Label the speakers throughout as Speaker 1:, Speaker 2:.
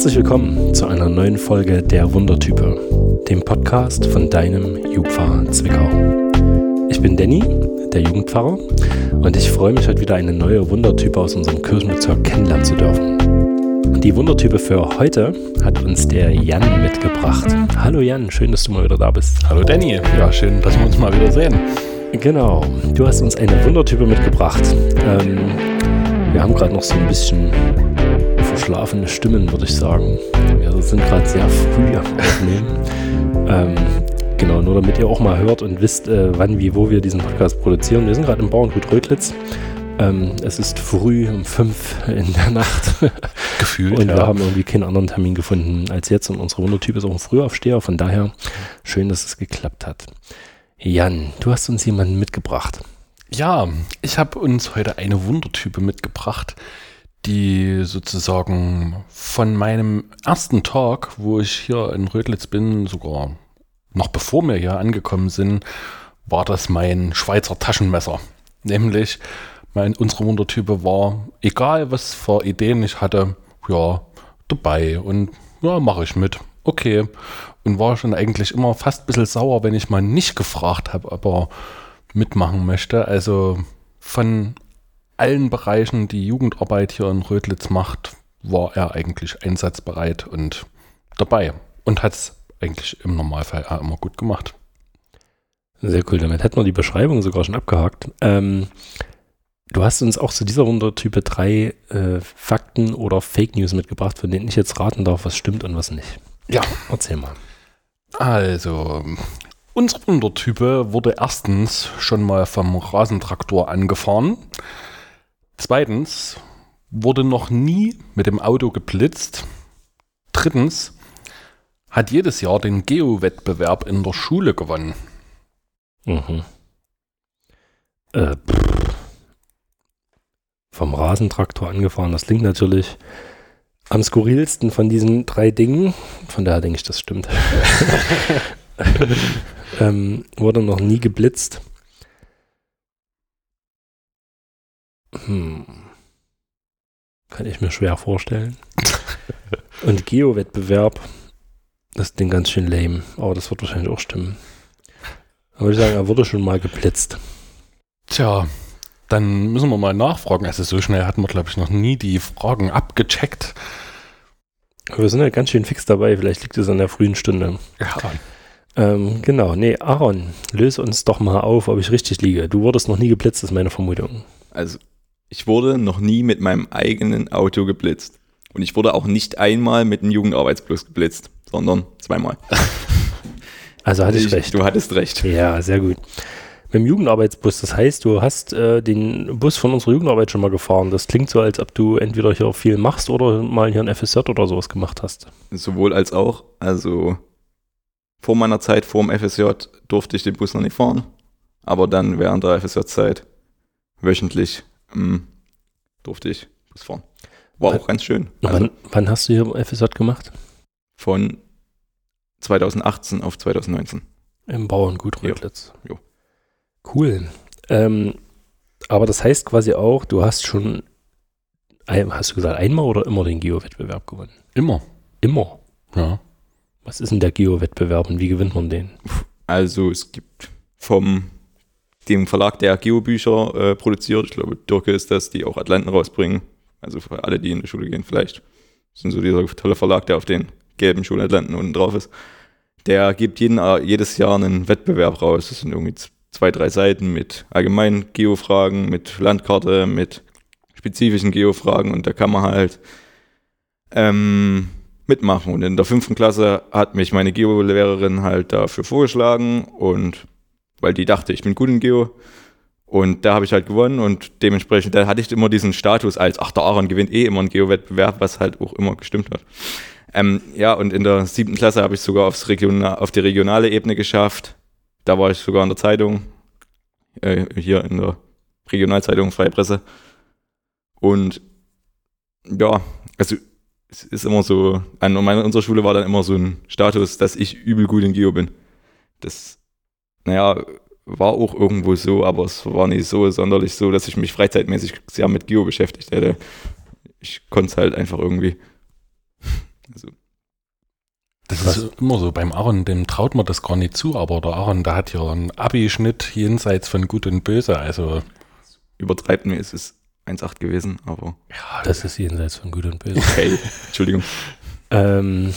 Speaker 1: Herzlich willkommen zu einer neuen Folge der Wundertype, dem Podcast von deinem Jugendpfarrer Zwickau. Ich bin Danny, der Jugendpfarrer, und ich freue mich heute wieder eine neue Wundertype aus unserem Kirchenbezirk kennenlernen zu dürfen. Die Wundertype für heute hat uns der Jan mitgebracht. Hallo Jan, schön, dass du mal wieder da bist.
Speaker 2: Hallo Danny, ja schön, dass wir uns mal wieder sehen.
Speaker 1: Genau, du hast uns eine Wundertype mitgebracht. Ähm, wir haben gerade noch so ein bisschen verschlafene Stimmen, würde ich sagen. Wir sind gerade sehr früh am Aufnehmen. ähm, genau, nur damit ihr auch mal hört und wisst, äh, wann, wie, wo wir diesen Podcast produzieren. Wir sind gerade im Bauerngut Rötlitz. Ähm, es ist früh um fünf in der Nacht.
Speaker 2: Gefühlt.
Speaker 1: Und
Speaker 2: ja.
Speaker 1: wir haben irgendwie keinen anderen Termin gefunden als jetzt. Und unsere Wundertyp ist auch ein Frühaufsteher. Von daher schön, dass es geklappt hat. Jan, du hast uns jemanden mitgebracht.
Speaker 2: Ja, ich habe uns heute eine Wundertype mitgebracht, die sozusagen von meinem ersten Tag, wo ich hier in Rödlitz bin, sogar noch bevor wir hier angekommen sind, war das mein Schweizer Taschenmesser. Nämlich, mein, unsere Wundertype war, egal was für Ideen ich hatte, ja, dabei und ja, mache ich mit. Okay. Und war schon eigentlich immer fast ein bisschen sauer, wenn ich mal nicht gefragt habe, aber mitmachen möchte. Also von allen Bereichen, die Jugendarbeit hier in Rödlitz macht, war er eigentlich einsatzbereit und dabei und hat es eigentlich im Normalfall auch immer gut gemacht.
Speaker 1: Sehr cool, damit hätten wir die Beschreibung sogar schon abgehakt. Ähm, du hast uns auch zu dieser Wundertype drei äh, Fakten oder Fake News mitgebracht, von denen ich jetzt raten darf, was stimmt und was nicht.
Speaker 2: Ja.
Speaker 1: Erzähl mal.
Speaker 2: Also, unsere Wundertype wurde erstens schon mal vom Rasentraktor angefahren. Zweitens wurde noch nie mit dem Auto geblitzt. Drittens hat jedes Jahr den Geo-Wettbewerb in der Schule gewonnen.
Speaker 1: Mhm. Äh. Vom Rasentraktor angefahren, das klingt natürlich am skurrilsten von diesen drei Dingen. Von daher denke ich, das stimmt. ähm, wurde noch nie geblitzt. Hm. Kann ich mir schwer vorstellen. Und Geo-Wettbewerb, das klingt ganz schön lame, aber das wird wahrscheinlich auch stimmen. Da würde ich sagen, er wurde schon mal geblitzt.
Speaker 2: Tja, dann müssen wir mal nachfragen. Also so schnell hatten wir, glaube ich, noch nie die Fragen abgecheckt.
Speaker 1: Wir sind ja ganz schön fix dabei, vielleicht liegt es an der frühen Stunde.
Speaker 2: Ja,
Speaker 1: Ähm, genau, nee, Aaron, löse uns doch mal auf, ob ich richtig liege. Du wurdest noch nie geblitzt, ist meine Vermutung.
Speaker 3: Also, ich wurde noch nie mit meinem eigenen Auto geblitzt. Und ich wurde auch nicht einmal mit einem Jugendarbeitsbus geblitzt, sondern zweimal.
Speaker 1: Also hatte ich,
Speaker 3: Ich-
Speaker 1: recht.
Speaker 3: Du hattest recht.
Speaker 1: Ja, sehr gut. Mit dem Jugendarbeitsbus, das heißt, du hast äh, den Bus von unserer Jugendarbeit schon mal gefahren. Das klingt so, als ob du entweder hier viel machst oder mal hier ein FSJ oder sowas gemacht hast.
Speaker 3: Sowohl als auch. Also, vor meiner Zeit, vor dem FSJ, durfte ich den Bus noch nicht fahren. Aber dann während der FSJ-Zeit, wöchentlich, ähm, durfte ich Bus fahren. War auch ganz schön. Also,
Speaker 1: wann, wann hast du hier FSJ gemacht?
Speaker 3: von 2018 auf 2019.
Speaker 1: Im Bauerngut
Speaker 3: Jo.
Speaker 1: Rödlitz.
Speaker 3: Jo.
Speaker 1: Cool. Ähm, aber das heißt quasi auch, du hast schon, hast du gesagt, einmal oder immer den Geo-Wettbewerb gewonnen?
Speaker 2: immer.
Speaker 1: Immer.
Speaker 2: Ja.
Speaker 1: Was ist denn der Geo-Wettbewerb und wie gewinnt man den?
Speaker 3: Also es gibt vom dem Verlag, der Geobücher äh, produziert, ich glaube Dirke ist das, die auch Atlanten rausbringen. Also für alle, die in die Schule gehen vielleicht. Das sind so dieser tolle Verlag, der auf den gelben Schulatlanten unten drauf ist. Der gibt jeden, äh, jedes Jahr einen Wettbewerb raus. Das sind irgendwie zwei, drei Seiten mit allgemeinen Geofragen, mit Landkarte, mit spezifischen Geofragen und da kann man halt ähm, mitmachen. Und in der fünften Klasse hat mich meine Geo-Lehrerin halt dafür vorgeschlagen und weil die dachte, ich bin gut in Geo. Und da habe ich halt gewonnen und dementsprechend, da hatte ich immer diesen Status als, ach, der Aaron gewinnt eh immer einen Geo-Wettbewerb, was halt auch immer gestimmt hat. Ähm, ja, und in der siebten Klasse habe ich sogar aufs Regional, auf die regionale Ebene geschafft. Da war ich sogar in der Zeitung, äh, hier in der Regionalzeitung Freie Presse. Und ja, also es ist immer so, an meiner, unserer Schule war dann immer so ein Status, dass ich übel gut in Geo bin. Das, naja, war auch irgendwo so, aber es war nicht so sonderlich so, dass ich mich freizeitmäßig sehr mit Geo beschäftigt hätte. Ich konnte es halt einfach irgendwie. Also,
Speaker 2: Das
Speaker 1: Was?
Speaker 2: ist immer so. Beim Aaron, dem traut man das gar nicht zu, aber der Aaron, der hat ja einen Abi-Schnitt jenseits von Gut und Böse. Also,
Speaker 3: übertreibt mir, es ist 1,8 gewesen, aber
Speaker 2: ja,
Speaker 1: Das ist jenseits von Gut und Böse.
Speaker 3: okay. Entschuldigung.
Speaker 1: ähm,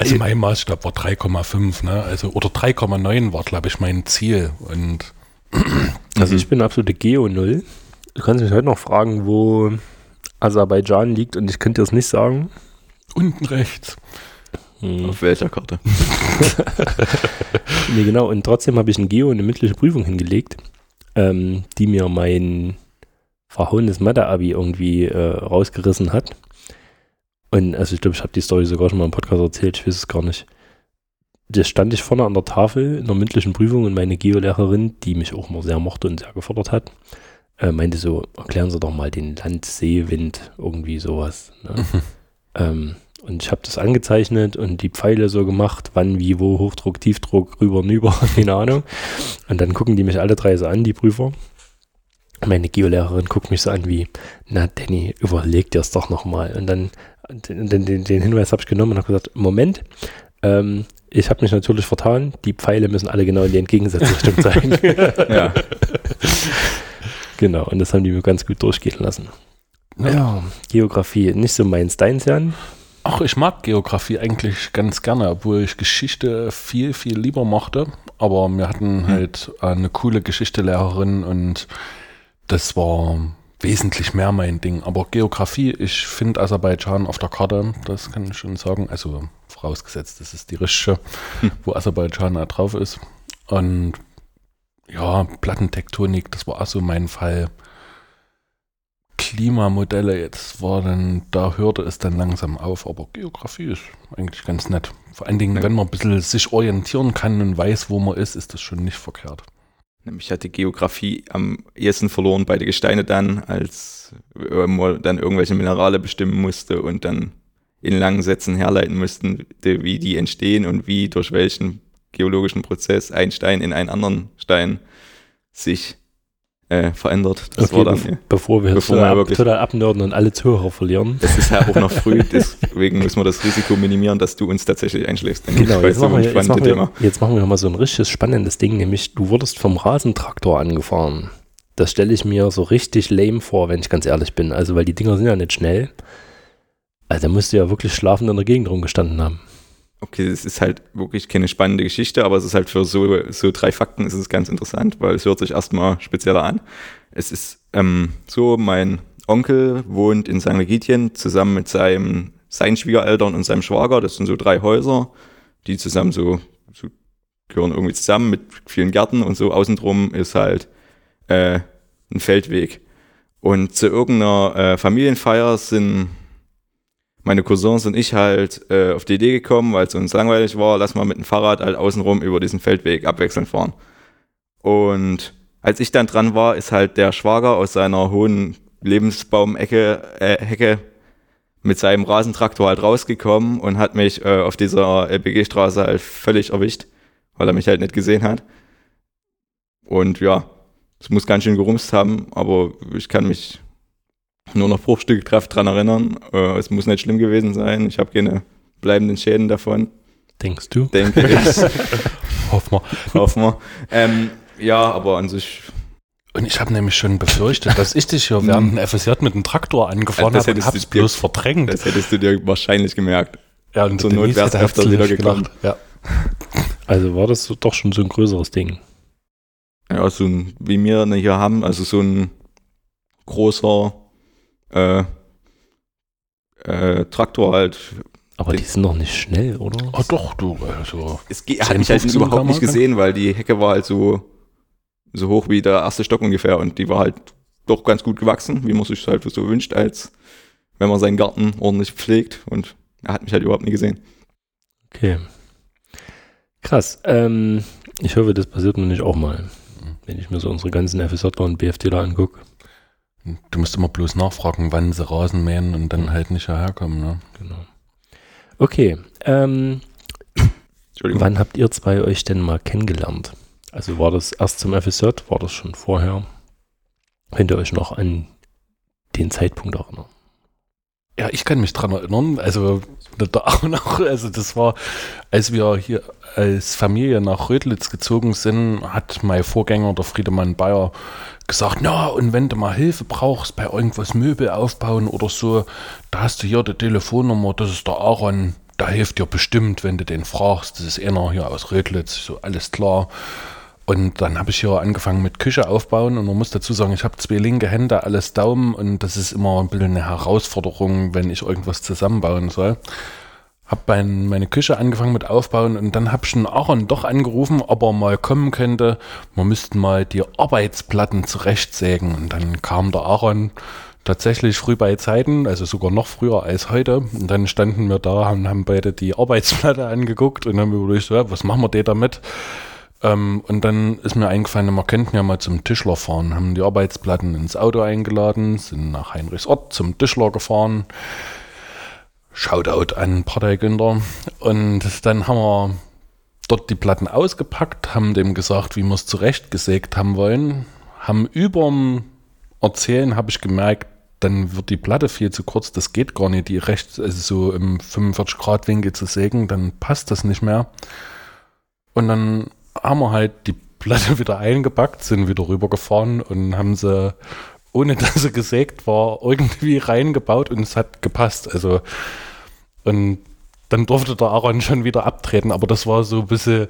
Speaker 2: also mein Maßstab war 3,5, ne? Also, oder 3,9 war, glaube ich, mein Ziel. Und
Speaker 1: also ich bin absolute Geo-Null. Du kannst mich heute noch fragen, wo Aserbaidschan liegt und ich könnte dir es nicht sagen.
Speaker 2: unten rechts.
Speaker 1: Hm.
Speaker 3: Auf welcher Karte?
Speaker 1: Nee, genau. Und trotzdem habe ich ein Geo eine mündliche Prüfung hingelegt, ähm, die mir mein verhauenes Mathe-Abi irgendwie äh, rausgerissen hat. Und also ich glaube, ich habe die Story sogar schon mal im Podcast erzählt, ich weiß es gar nicht. Da stand ich vorne an der Tafel in der mündlichen Prüfung und meine Geolehrerin, die mich auch immer sehr mochte und sehr gefordert hat, äh, meinte so, erklären Sie doch mal den Land, See, Wind, irgendwie sowas. Ne? Ähm, und ich habe das angezeichnet und die Pfeile so gemacht, wann, wie, wo, Hochdruck, Tiefdruck, rüber, nüber, keine Ahnung. Und dann gucken die mich alle drei so an, die Prüfer. Meine Geolehrerin guckt mich so an wie, na Danny, überleg dir es doch nochmal. Und dann den, den, den, Hinweis habe ich genommen und habe gesagt, Moment, ähm, ich habe mich natürlich vertan, die Pfeile müssen alle genau in die entgegengesetzte Richtung zeigen.
Speaker 3: Ja.
Speaker 1: genau, und das haben die mir ganz gut durchgehen lassen. Ja, Geografie, nicht so meins, deins, Jan?
Speaker 2: Ach, ich mag Geografie eigentlich ganz gerne, obwohl ich Geschichte viel, viel lieber mochte. Aber wir hatten halt eine coole Geschichtelehrerin und das war wesentlich mehr mein Ding. Aber Geografie, ich finde Aserbaidschan auf der Karte, das kann ich schon sagen. Also vorausgesetzt, das ist die richtige,
Speaker 3: Hm.
Speaker 2: wo Aserbaidschan da drauf ist. Und ja, Plattentektonik, das war auch so mein Fall. Klimamodelle, jetzt war dann, da hörte es dann langsam auf, aber Geografie ist eigentlich ganz nett. Vor allen Dingen,
Speaker 3: Ja.
Speaker 2: wenn man ein bisschen sich orientieren kann und weiß, wo man ist, ist das schon nicht verkehrt.
Speaker 3: Nämlich hat die Geografie am ehesten verloren bei den Gesteine dann, als man dann irgendwelche Minerale bestimmen musste und dann in langen Sätzen herleiten mussten, wie die entstehen und wie durch welchen geologischen Prozess ein Stein in einen anderen Stein sich äh, verändert. Das
Speaker 1: Okay,
Speaker 3: war dann,
Speaker 1: bev bevor wir
Speaker 3: bevor
Speaker 1: total,
Speaker 3: wir wirklich-
Speaker 1: total abnörden und alle Zuhörer verlieren.
Speaker 3: es ist ja auch noch früh, deswegen müssen wir das Risiko minimieren, dass du uns tatsächlich einschläfst.
Speaker 1: Genau, jetzt machen, wir, jetzt, machen wir, jetzt machen wir mal so ein richtiges spannendes Ding, nämlich du wurdest vom Rasentraktor angefahren. Das stelle ich mir so richtig lame vor, wenn ich ganz ehrlich bin. Also, weil die Dinger sind ja nicht schnell. Also, da musst du ja wirklich schlafend in der Gegend rumgestanden haben.
Speaker 3: Okay, es ist halt wirklich keine spannende Geschichte, aber es ist halt für so, so drei Fakten ist es ganz interessant, weil es hört sich erstmal spezieller an. Es ist ähm, so, mein Onkel wohnt in St. Legitien zusammen mit seinem, seinen Schwiegereltern und seinem Schwager. Das sind so drei Häuser, die zusammen so, so gehören irgendwie zusammen mit vielen Gärten und so. Außen drum ist halt äh, ein Feldweg. Und zu irgendeiner äh, Familienfeier sind meine Cousins und ich halt äh, auf die Idee gekommen, weil es uns langweilig war, lass mal mit dem Fahrrad halt außenrum über diesen Feldweg abwechselnd fahren. Und als ich dann dran war, ist halt der Schwager aus seiner hohen Lebensbaumecke, äh, Hecke mit seinem Rasentraktor halt rausgekommen und hat mich äh, auf dieser LPG-Straße halt völlig erwischt, weil er mich halt nicht gesehen hat. Und ja, es muss ganz schön gerumst haben, aber ich kann mich nur noch bruchstückhaft dran erinnern. Äh, es muss nicht schlimm gewesen sein. Ich habe keine bleibenden Schäden davon,
Speaker 1: Denkst du?
Speaker 3: denke ich.
Speaker 2: Hoffen wir.
Speaker 3: Hoffen wir. Ähm, ja, aber an sich,
Speaker 2: Und ich habe nämlich schon befürchtet, dass ich dich hier während dem FSJ mit dem Traktor angefahren
Speaker 3: Das
Speaker 2: habe und
Speaker 3: du dir-
Speaker 2: bloß verdrängt.
Speaker 3: das hättest du dir wahrscheinlich gemerkt.
Speaker 2: ja, und
Speaker 3: zur Not
Speaker 2: Denise
Speaker 3: wär's
Speaker 2: hätte
Speaker 3: öfter wieder gekommen.
Speaker 2: gedacht. Ja.
Speaker 1: Also, war das doch schon so ein größeres Ding?
Speaker 3: Ja, so ein, wie wir hier haben, also so ein großer äh, äh, Traktor halt.
Speaker 1: Aber die sind doch nicht schnell, oder?
Speaker 2: Oh doch, du. Also,
Speaker 3: Es ge-
Speaker 2: 10,
Speaker 3: hat mich halt
Speaker 2: 15
Speaker 3: überhaupt nicht
Speaker 2: Kilometer?
Speaker 3: gesehen, weil die Hecke war halt so, so hoch wie der erste Stock ungefähr und die war halt doch ganz gut gewachsen, wie man sich halt so wünscht, als wenn man seinen Garten ordentlich pflegt und er hat mich halt überhaupt nie gesehen.
Speaker 1: Okay. Krass. Ähm, ich hoffe, das passiert mir nicht auch mal. Wenn ich mir so unsere ganzen FSJler und BFDler angucke.
Speaker 2: Du musst immer bloß nachfragen, wann sie Rasen mähen und dann
Speaker 1: Mhm.
Speaker 2: halt nicht herkommen. Ne?
Speaker 1: Genau. Okay. Ähm,
Speaker 3: Entschuldigung.
Speaker 1: wann habt ihr zwei euch denn mal kennengelernt? Also war das erst zum FSJ? War das schon vorher? Könnt ihr euch noch an den Zeitpunkt erinnern?
Speaker 2: Ja, ich kann mich dran erinnern. Also da auch noch, also das war, als wir hier als Familie nach Rödlitz gezogen sind, hat mein Vorgänger, der Friedemann Bayer, gesagt, na, und wenn du mal Hilfe brauchst bei irgendwas Möbel aufbauen oder so, da hast du hier die Telefonnummer, das ist der Aaron, da hilft dir bestimmt, wenn du den fragst, das ist einer hier aus Rödlitz, so alles klar. Und dann habe ich hier angefangen mit Küche aufbauen und man muss dazu sagen, ich habe zwei linke Hände, alles Daumen und das ist immer ein bisschen eine Herausforderung, wenn ich irgendwas zusammenbauen soll. Habe mein, meine Küche angefangen mit aufbauen und dann habe ich einen Aaron doch angerufen, ob er mal kommen könnte. Wir müssten mal die Arbeitsplatten zurechtsägen und dann kam der Aaron tatsächlich früh bei Zeiten, also sogar noch früher als heute. Und dann standen wir da und haben beide die Arbeitsplatte angeguckt und haben überlegt, ja, was machen wir denn damit? Ähm, und dann ist mir eingefallen, wir könnten ja mal zum Tischler fahren, haben die Arbeitsplatten ins Auto eingeladen, sind nach Heinrichsort zum Tischler gefahren. Shoutout an Partei Günther. Und dann haben wir dort die Platten ausgepackt, haben dem gesagt, wie wir es zurechtgesägt haben wollen, haben überm Erzählen, habe ich gemerkt, dann wird die Platte viel zu kurz, das geht gar nicht, die rechts, also so im 45-Grad-Winkel zu sägen, dann passt das nicht mehr. Und dann haben wir halt die Platte wieder eingepackt, sind wieder rübergefahren und haben sie, ohne dass sie gesägt war, irgendwie reingebaut und es hat gepasst. Also, und dann durfte der Aaron schon wieder abtreten, aber das war so ein bisschen,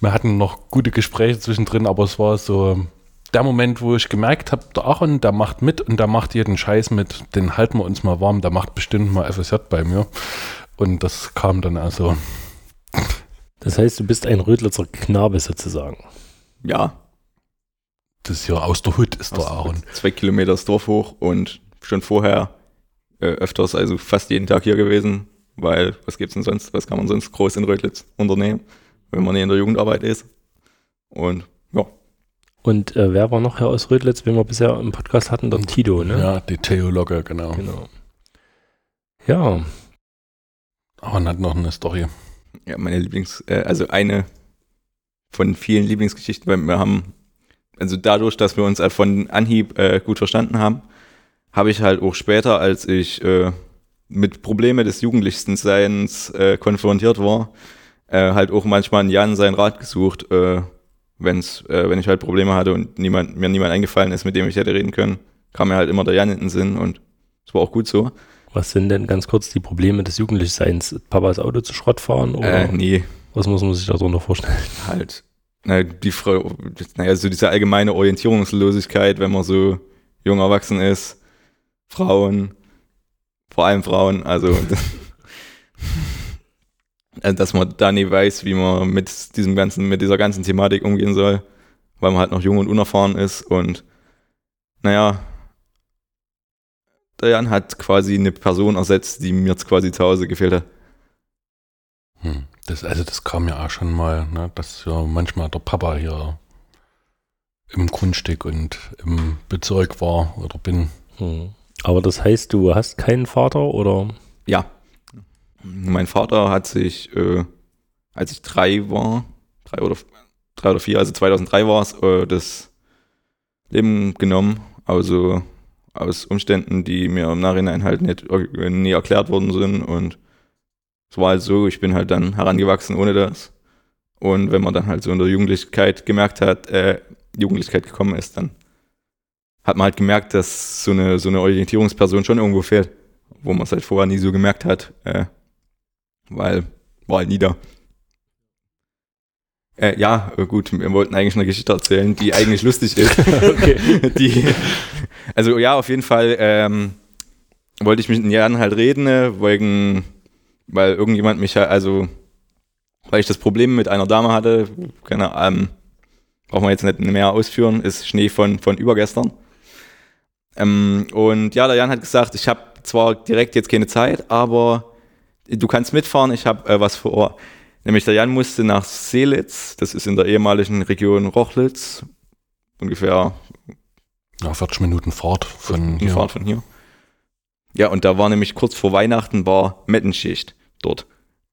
Speaker 2: wir hatten noch gute Gespräche zwischendrin, aber es war so der Moment, wo ich gemerkt habe, der Aaron, der macht mit und der macht jeden Scheiß mit, den halten wir uns mal warm, der macht bestimmt mal FSJ bei mir. Und das kam dann also.
Speaker 1: Das heißt, du bist ein Rödlitzer Knabe sozusagen.
Speaker 3: Ja.
Speaker 2: Das ist ja aus der Hut, ist der Aaron.
Speaker 3: Zwei Kilometer das Dorf hoch und schon vorher äh, öfters, also fast jeden Tag hier gewesen, weil was gibt's denn sonst, was kann man sonst groß in Rödlitz unternehmen, wenn man nicht in der Jugendarbeit ist. Und ja.
Speaker 1: Und äh, wer war noch hier aus Rödlitz, wenn wir bisher im Podcast hatten? Der Tito, ne?
Speaker 2: Ja, die Theologe, genau.
Speaker 1: Genau. Ja.
Speaker 2: Aaron hat noch eine Story.
Speaker 3: Ja, meine Lieblings-, äh, also eine von vielen Lieblingsgeschichten, weil wir haben, also dadurch, dass wir uns von Anhieb äh, gut verstanden haben, habe ich halt auch später, als ich äh, mit Probleme des Jugendlichstenseins äh, konfrontiert war, äh, halt auch manchmal an Jan seinen Rat gesucht, äh, wenn's, äh, wenn ich halt Probleme hatte und niemand, mir niemand eingefallen ist, mit dem ich hätte reden können, kam mir halt immer der Jan in den Sinn und es war auch gut so.
Speaker 1: Was sind denn ganz kurz die Probleme des Jugendlichseins? Papas Auto zu Schrott fahren? Oder
Speaker 3: Äh, nee,
Speaker 1: was muss man sich darunter vorstellen?
Speaker 3: halt, na, die Frau, naja, so diese allgemeine Orientierungslosigkeit, wenn man so jung erwachsen ist, Frauen, vor allem Frauen, also, also, dass man da nie weiß, wie man mit diesem ganzen, mit dieser ganzen Thematik umgehen soll, weil man halt noch jung und unerfahren ist und, naja, der Jan hat quasi eine Person ersetzt, die mir jetzt quasi zu Hause gefehlt hat.
Speaker 2: Hm. Das, also das kam ja auch schon mal, ne, dass ja manchmal der Papa hier im Grundstück und im Bezirk war oder bin.
Speaker 1: Hm. Aber das heißt, du hast keinen Vater oder?
Speaker 3: Ja. Mein Vater hat sich, äh, als ich drei war, drei oder, drei oder vier, also 2003 war es, äh, das Leben genommen. Also aus Umständen, die mir im Nachhinein halt nicht nie erklärt worden sind. Und es war halt so, ich bin halt dann herangewachsen ohne das. Und wenn man dann halt so in der Jugendlichkeit gemerkt hat, äh, Jugendlichkeit gekommen ist, dann hat man halt gemerkt, dass so eine, so eine Orientierungsperson schon irgendwo fehlt, wo man es halt vorher nie so gemerkt hat, äh, weil war halt nie da. Äh, ja, äh, gut, wir wollten eigentlich eine Geschichte erzählen, die eigentlich lustig ist.
Speaker 1: Okay.
Speaker 3: die, also ja, auf jeden Fall ähm, wollte ich mit Jahren halt reden, äh, wegen, weil irgendjemand mich halt, also weil ich das Problem mit einer Dame hatte, keine Ahnung, brauchen wir jetzt nicht mehr ausführen, ist Schnee von, von übergestern. Ähm, und ja, der Jan hat gesagt, ich habe zwar direkt jetzt keine Zeit, aber du kannst mitfahren, ich habe äh, was vor. Nämlich der Jan musste nach Seelitz, das ist in der ehemaligen Region Rochlitz, ungefähr
Speaker 2: Ja, 40 Minuten Fahrt von hier.
Speaker 3: Fahrt von hier. Ja, und da war nämlich kurz vor Weihnachten war Mettenschicht dort.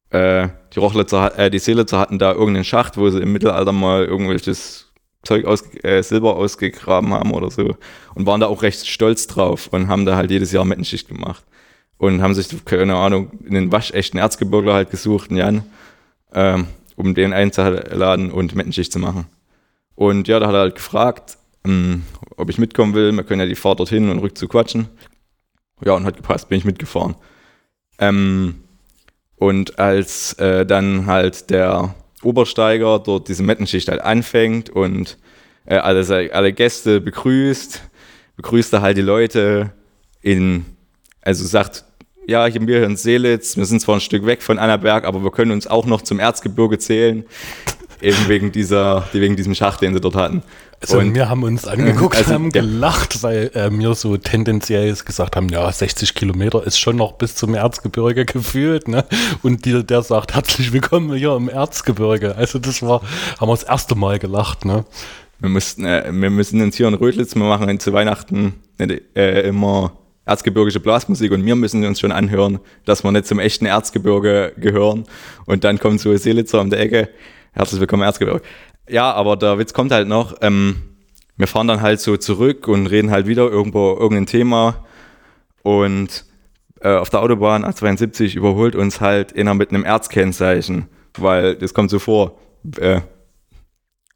Speaker 3: Äh, die Rochlitzer, äh, die Seelitzer hatten da irgendeinen Schacht, wo sie im Mittelalter mal irgendwelches Zeug aus, äh, Silber ausgegraben haben oder so und waren da auch recht stolz drauf und haben da halt jedes Jahr Mettenschicht gemacht. und haben sich, keine Ahnung, einen waschechten Erzgebirgler halt gesucht, einen Jan, ähm, um den einzuladen und Mettenschicht zu machen. Und ja, da hat er halt gefragt, ähm, ob ich mitkommen will. Wir können ja die Fahrt dorthin und rück zu quatschen. Ja, und hat gepasst, bin ich mitgefahren. Ähm, und als äh, dann halt der Obersteiger dort diese Mettenschicht halt anfängt und äh, alle, alle Gäste begrüßt, begrüßt er halt die Leute in, also sagt, ja, hier wir in Seelitz, wir sind zwar ein Stück weg von Annaberg, aber wir können uns auch noch zum Erzgebirge zählen. Eben wegen dieser, wegen diesem Schacht, den sie dort hatten.
Speaker 2: Also und, wir haben uns angeguckt, also, haben gelacht, weil äh, wir so tendenziell gesagt haben, ja, 60 Kilometer ist schon noch bis zum Erzgebirge gefühlt, ne? Und die, der sagt, herzlich willkommen hier im Erzgebirge. Also das war, haben wir das erste Mal gelacht, ne?
Speaker 3: Wir mussten, äh, wir müssen uns hier in Rödlitz, wir machen zu Weihnachten äh, immer erzgebirgische Blasmusik und wir müssen uns schon anhören, dass wir nicht zum echten Erzgebirge gehören. Und dann kommt so ein Seelitzer um der Ecke, herzlich willkommen Erzgebirge. Ja, aber der Witz kommt halt noch. Ähm, wir fahren dann halt so zurück und reden halt wieder irgendwo irgendein Thema. Und äh, auf der Autobahn A72 überholt uns halt einer mit einem Erzkennzeichen, weil das kommt so vor. Äh,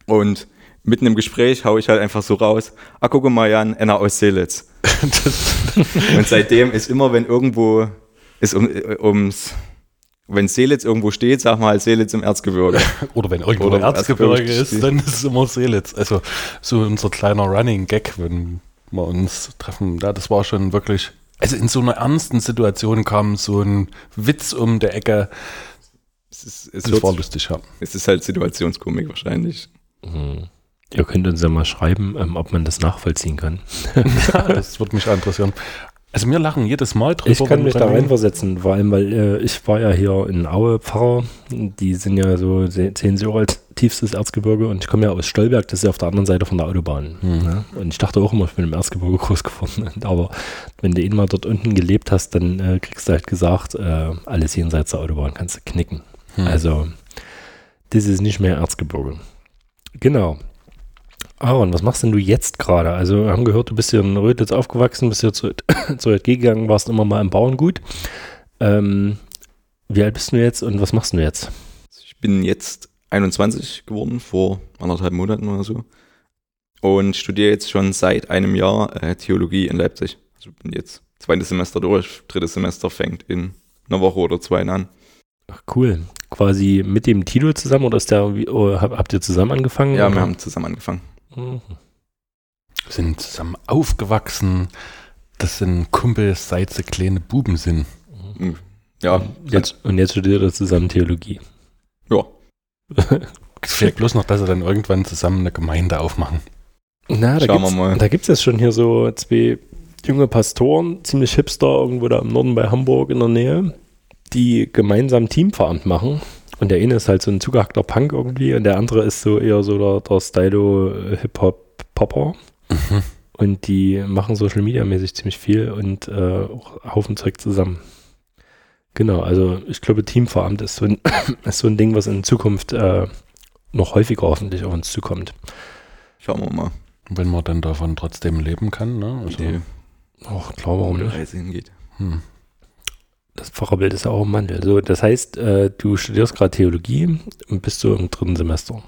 Speaker 3: und mitten im Gespräch haue ich halt einfach so raus, ah, guck mal, Jan, einer aus Seelitz. und seitdem ist immer, wenn irgendwo es um, ums wenn Seelitz irgendwo steht, sag mal Seelitz im Erzgebirge.
Speaker 2: Oder wenn irgendwo Oder Erzgebirge, Erzgebirge ist, dann ist es immer Seelitz. Also so unser kleiner Running Gag, wenn wir uns treffen. Ja, das war schon wirklich. Also in so einer ernsten Situation kam so ein Witz um der Ecke.
Speaker 3: Es ist, es das war lustig, ja. Es ist halt Situationskomik wahrscheinlich.
Speaker 1: Mhm. Ihr könnt uns ja mal schreiben, ähm, ob man das nachvollziehen kann.
Speaker 2: ja, das würde mich interessieren. Also wir lachen jedes Mal
Speaker 1: drüber. Ich kann mich da reinversetzen, vor allem, weil äh, ich war ja hier in Aue Pfarrer. Die sind ja so zehn Jahre als tiefstes Erzgebirge und ich komme ja aus Stolberg, das ist ja auf der anderen Seite von der Autobahn. Mhm. Ne? Und ich dachte auch immer, ich bin im Erzgebirge groß geworden. Aber wenn du eh mal dort unten gelebt hast, dann äh, kriegst du halt gesagt, äh, alles jenseits der Autobahn kannst du knicken. Mhm. Also, das ist nicht mehr Erzgebirge. Genau. Aaron, was machst denn du jetzt gerade? Also, wir haben gehört, du bist hier in Rödlitz aufgewachsen, bist hier zu, zur JG gegangen, warst immer mal im Bauerngut. Ähm, wie alt bist du jetzt und was machst du jetzt?
Speaker 3: Ich bin jetzt 21 geworden, vor anderthalb Monaten oder so. Und studiere jetzt schon seit einem Jahr äh, Theologie in Leipzig. Also bin jetzt zweites Semester durch, drittes Semester fängt in einer Woche oder zwei an.
Speaker 1: Ach, cool. Quasi mit dem Tilo zusammen oder ist der, oh, habt ihr zusammen angefangen?
Speaker 3: Ja,
Speaker 1: oder?
Speaker 3: wir haben zusammen angefangen. Mhm.
Speaker 2: Sind zusammen aufgewachsen. Das sind Kumpels, seit sie kleine Buben sind.
Speaker 1: Mhm. Ja. Jetzt, und jetzt studiert er zusammen Theologie.
Speaker 3: Ja.
Speaker 2: es fehlt bloß noch, dass sie dann irgendwann zusammen eine Gemeinde aufmachen.
Speaker 1: Na, da Schauen wir mal. Da gibt es jetzt schon hier so zwei junge Pastoren, ziemlich hipster, irgendwo da im Norden bei Hamburg in der Nähe, die gemeinsam Teamveramt machen. Und der eine ist halt so ein zugehackter Punk irgendwie und der andere ist so eher so der, der Stylo-Hip-Hop-Popper. Mhm. Und die machen Social Media mäßig ziemlich viel und äh, auch Haufen Zeug zusammen. Genau, also ich glaube, Teamveramt ist so ein, ist so ein Ding, was in Zukunft äh, noch häufiger hoffentlich auf uns zukommt.
Speaker 3: Schauen wir mal.
Speaker 2: Wenn man dann davon trotzdem leben kann, ne?
Speaker 1: Also, Ach, klar, warum nicht? Reise hingeht. Hm das Pfarrerbild ist ja auch im Mandel. So, das heißt, äh, du studierst gerade Theologie und bist so im dritten Semester.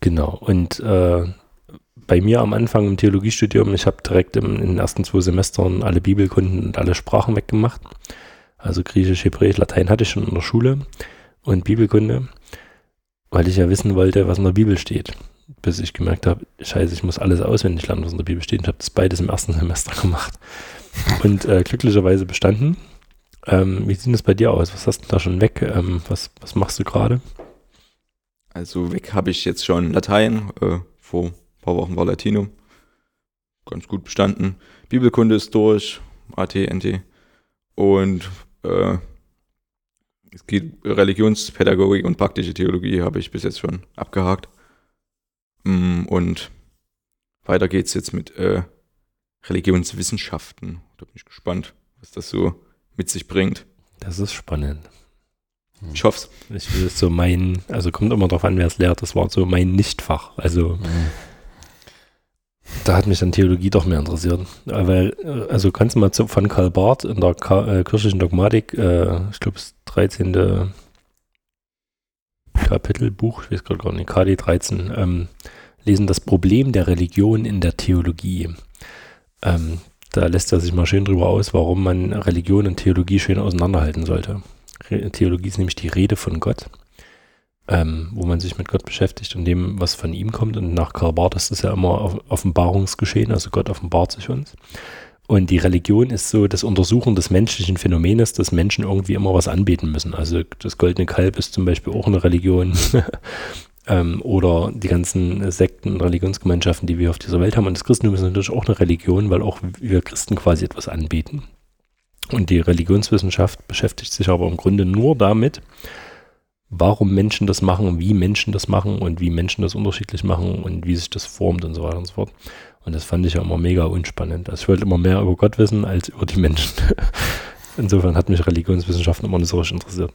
Speaker 1: Genau. Und äh, bei mir am Anfang im Theologiestudium, ich habe direkt im, in den ersten zwei Semestern alle Bibelkunden und alle Sprachen weggemacht. Also Griechisch, Hebräisch, Latein hatte ich schon in der Schule und Bibelkunde, weil ich ja wissen wollte, was in der Bibel steht. Bis ich gemerkt habe, scheiße, ich muss alles auswendig lernen, was in der Bibel steht. Ich habe das beides im ersten Semester gemacht und äh, glücklicherweise bestanden. Ähm, wie sieht es bei dir aus? Was hast du da schon weg? Ähm, was, was machst du gerade?
Speaker 3: Also weg habe ich jetzt schon Latein. Äh, vor ein paar Wochen war Latinum. Ganz gut bestanden. Bibelkunde ist durch. AT, NT. Und äh, es geht Religionspädagogik und praktische Theologie habe ich bis jetzt schon abgehakt. Mm, und weiter geht's jetzt mit äh, Religionswissenschaften. Da bin ich gespannt, was das so mit sich bringt.
Speaker 1: Das ist spannend.
Speaker 3: Ich hoffe
Speaker 1: es. Ich will so mein, also kommt immer darauf an, wer es lehrt, das war so mein Nichtfach. Also. da hat mich dann Theologie doch mehr interessiert. Weil, äh, also kannst du mal zu, von Karl Barth in der Ka äh, kirchlichen Dogmatik, äh, ich glaube, das 13. Kapitelbuch, ich weiß gerade gar nicht, KD 13, ähm, lesen das Problem der Religion in der Theologie. Ähm, da lässt er sich mal schön drüber aus, warum man Religion und Theologie schön auseinanderhalten sollte. Theologie ist nämlich die Rede von Gott, ähm, wo man sich mit Gott beschäftigt und dem, was von ihm kommt. Und nach Karl Barth ist das ja immer Offenbarungsgeschehen, also Gott offenbart sich uns. Und die Religion ist so das Untersuchen des menschlichen Phänomenes, dass Menschen irgendwie immer was anbeten müssen. Also das goldene Kalb ist zum Beispiel auch eine Religion. ähm, oder die ganzen Sekten und Religionsgemeinschaften, die wir auf dieser Welt haben. Und das Christentum ist natürlich auch eine Religion, weil auch wir Christen quasi etwas anbeten. Und die Religionswissenschaft beschäftigt sich aber im Grunde nur damit, warum Menschen das machen, wie Menschen das machen und wie Menschen das unterschiedlich machen und wie sich das formt und so weiter und so fort. Und das fand ich ja immer mega unspannend. Also ich wollte immer mehr über Gott wissen als über die Menschen. Insofern hat mich Religionswissenschaften immer nicht so richtig interessiert.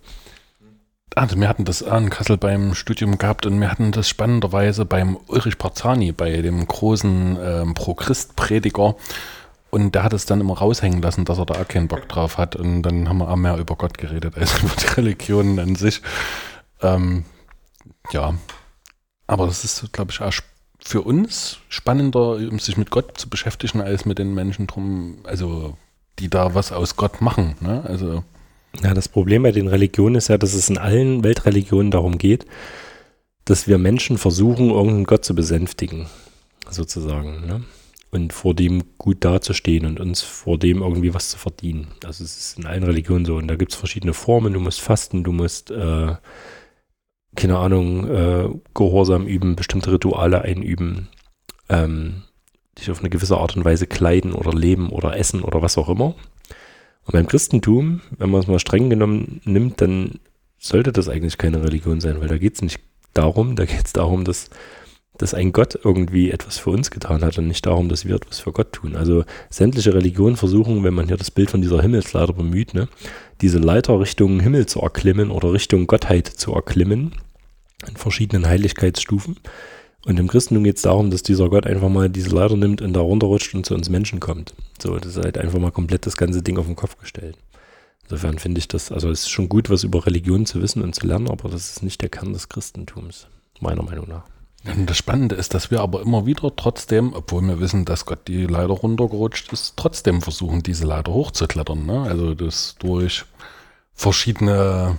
Speaker 2: Also wir hatten das an Kassel beim Studium gehabt und wir hatten das spannenderweise beim Ulrich Parzani, bei dem großen ähm, Pro-Christ-Prediger. Und der hat es dann immer raushängen lassen, dass er da auch keinen Bock drauf hat. Und dann haben wir auch mehr über Gott geredet als über die Religionen an sich. Ähm, ja, aber das ist, glaube ich, auch für uns spannender, um sich mit Gott zu beschäftigen, als mit den Menschen drum, also die da was aus Gott machen. Ne? Also
Speaker 1: ja, das Problem bei den Religionen ist ja, dass es in allen Weltreligionen darum geht, dass wir Menschen versuchen, irgendeinen Gott zu besänftigen, sozusagen, ne? Und vor dem gut dazustehen und uns vor dem irgendwie was zu verdienen. Also es ist in allen Religionen so. Und da gibt es verschiedene Formen. Du musst fasten, du musst äh, keine Ahnung, äh, Gehorsam üben, bestimmte Rituale einüben, ähm, dich auf eine gewisse Art und Weise kleiden oder leben oder essen oder was auch immer. Und beim Christentum, wenn man es mal streng genommen nimmt, dann sollte das eigentlich keine Religion sein, weil da geht es nicht darum, da geht es darum, dass, dass ein Gott irgendwie etwas für uns getan hat und nicht darum, dass wir etwas für Gott tun. Also sämtliche Religionen versuchen, wenn man hier das Bild von dieser Himmelsleiter bemüht, ne, diese Leiter Richtung Himmel zu erklimmen oder Richtung Gottheit zu erklimmen in verschiedenen Heiligkeitsstufen. Und im Christentum geht es darum, dass dieser Gott einfach mal diese Leiter nimmt und da runterrutscht und zu uns Menschen kommt. So, das ist halt einfach mal komplett das ganze Ding auf den Kopf gestellt. Insofern finde ich das, also es ist schon gut, was über Religion zu wissen und zu lernen, aber das ist nicht der Kern des Christentums, meiner Meinung nach.
Speaker 2: Das Spannende ist, dass wir aber immer wieder trotzdem, obwohl wir wissen, dass Gott die Leiter runtergerutscht ist, trotzdem versuchen, diese Leiter hochzuklettern. Ne? Also das durch verschiedene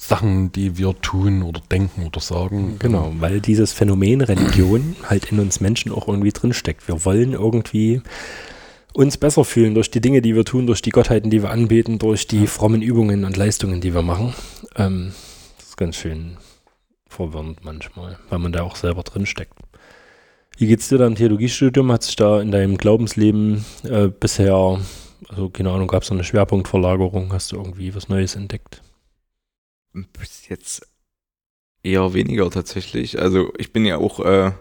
Speaker 2: Sachen, die wir tun oder denken oder sagen.
Speaker 1: Genau, weil dieses Phänomen Religion halt in uns Menschen auch irgendwie drinsteckt. Wir wollen irgendwie uns besser fühlen durch die Dinge, die wir tun, durch die Gottheiten, die wir anbeten, durch die frommen Übungen und Leistungen, die wir machen. Ähm, das ist ganz schön verwirrend manchmal, weil man da auch selber drinsteckt. Wie geht's dir da im Theologiestudium? Hat sich da in deinem Glaubensleben äh, bisher, also keine Ahnung, gab es eine Schwerpunktverlagerung? Hast du irgendwie was Neues entdeckt?
Speaker 3: Bis jetzt eher weniger tatsächlich. Also ich bin ja auch äh,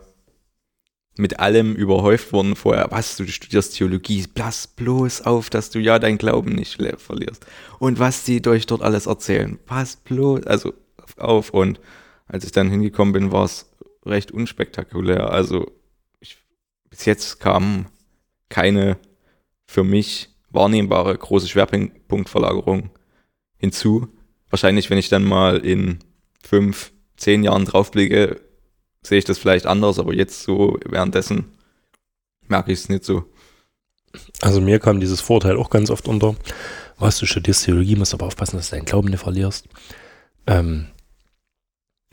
Speaker 3: mit allem überhäuft worden vorher. Was, du studierst Theologie, pass bloß auf, dass du ja dein Glauben nicht verlierst. Und was die euch dort alles erzählen, pass bloß, also auf. Und als ich dann hingekommen bin, war es recht unspektakulär. Also ich, bis jetzt kam keine für mich wahrnehmbare große Schwerpunktverlagerung hinzu wahrscheinlich, wenn ich dann mal in fünf, zehn Jahren draufblicke, sehe ich das vielleicht anders, aber jetzt so währenddessen merke ich es nicht so.
Speaker 1: Also mir kam dieses Vorteil auch ganz oft unter. Was, du studierst Theologie, musst aber aufpassen, dass du deinen Glauben nicht verlierst. Ähm,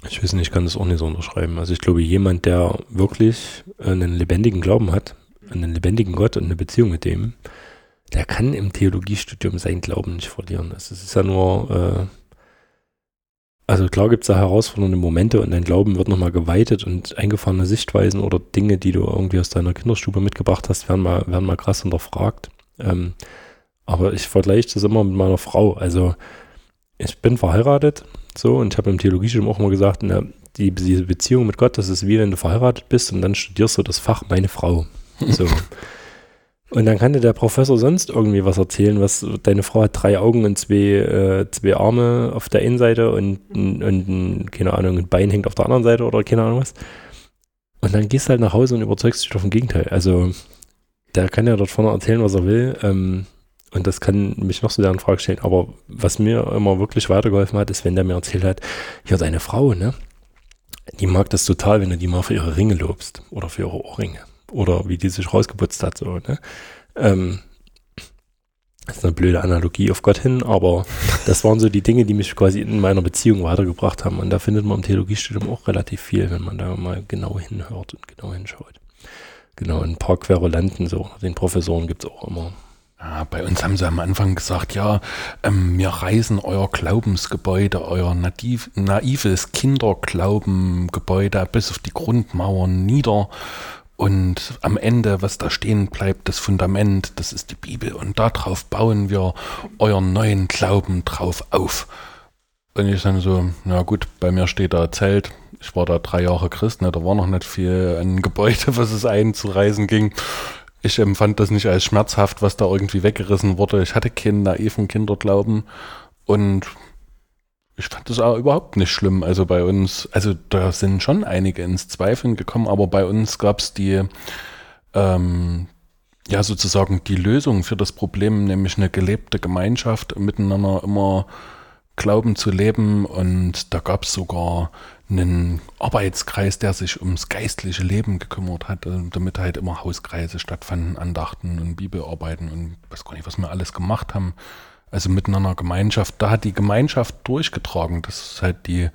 Speaker 1: ich weiß nicht, ich kann das auch nicht so unterschreiben. Also ich glaube, jemand, der wirklich einen lebendigen Glauben hat, einen lebendigen Gott und eine Beziehung mit dem, der kann im Theologiestudium seinen Glauben nicht verlieren. Also es ist ja nur äh, also klar gibt es da herausfordernde Momente und dein Glauben wird nochmal geweitet und eingefahrene Sichtweisen oder Dinge, die du irgendwie aus deiner Kinderstube mitgebracht hast, werden mal, werden mal krass hinterfragt. Ähm, aber ich vergleiche das immer mit meiner Frau. Also ich bin verheiratet so und ich habe im Theologiestudium auch immer gesagt, na, die, diese Beziehung mit Gott, das ist wie wenn du verheiratet bist und dann studierst du das Fach meine Frau. So. Und dann kann dir der Professor sonst irgendwie was erzählen, was deine Frau hat drei Augen und zwei, äh, zwei Arme auf der einen Seite und, und, keine Ahnung, ein Bein hängt auf der anderen Seite oder keine Ahnung was. Und dann gehst du halt nach Hause und überzeugst dich doch vom Gegenteil. Also, der kann ja dort vorne erzählen, was er will. Ähm, und das kann mich noch so der Frage stellen. Aber was mir immer wirklich weitergeholfen hat, ist, wenn der mir erzählt hat, hier seine Frau, ne? Die mag das total, wenn du die mal für ihre Ringe lobst oder für ihre Ohrringe. Oder wie die sich rausgeputzt hat, so, ne? Ähm, das ist eine blöde Analogie auf Gott hin, aber das waren so die Dinge, die mich quasi in meiner Beziehung weitergebracht haben. Und da findet man im Theologiestudium auch relativ viel, wenn man da mal genau hinhört und genau hinschaut. Genau, ein paar Querulanten, so den Professoren gibt es auch immer.
Speaker 2: Ja, bei uns haben sie am Anfang gesagt, ja, ähm, wir reißen euer Glaubensgebäude, euer naiv, naives Kinderglaubengebäude bis auf die Grundmauern nieder und am Ende, was da stehen bleibt, das Fundament, das ist die Bibel. Und darauf bauen wir euren neuen Glauben drauf auf. Und ich dann so, na gut, bei mir steht da Zelt. Ich war da drei Jahre Christ, ne, da war noch nicht viel ein Gebäude, was es einzureisen ging. Ich empfand das nicht als schmerzhaft, was da irgendwie weggerissen wurde. Ich hatte keinen naiven Kinderglauben und ich fand das auch überhaupt nicht schlimm. Also bei uns, also da sind schon einige ins Zweifeln gekommen, aber bei uns gab es die, ähm, ja sozusagen die Lösung für das Problem, nämlich eine gelebte Gemeinschaft miteinander immer glauben zu leben. Und da gab es sogar einen Arbeitskreis, der sich ums geistliche Leben gekümmert hat, damit halt immer Hauskreise stattfanden, Andachten und Bibelarbeiten und weiß gar nicht, was wir alles gemacht haben. Also in einer Gemeinschaft, da hat die Gemeinschaft durchgetragen. Das ist halt die,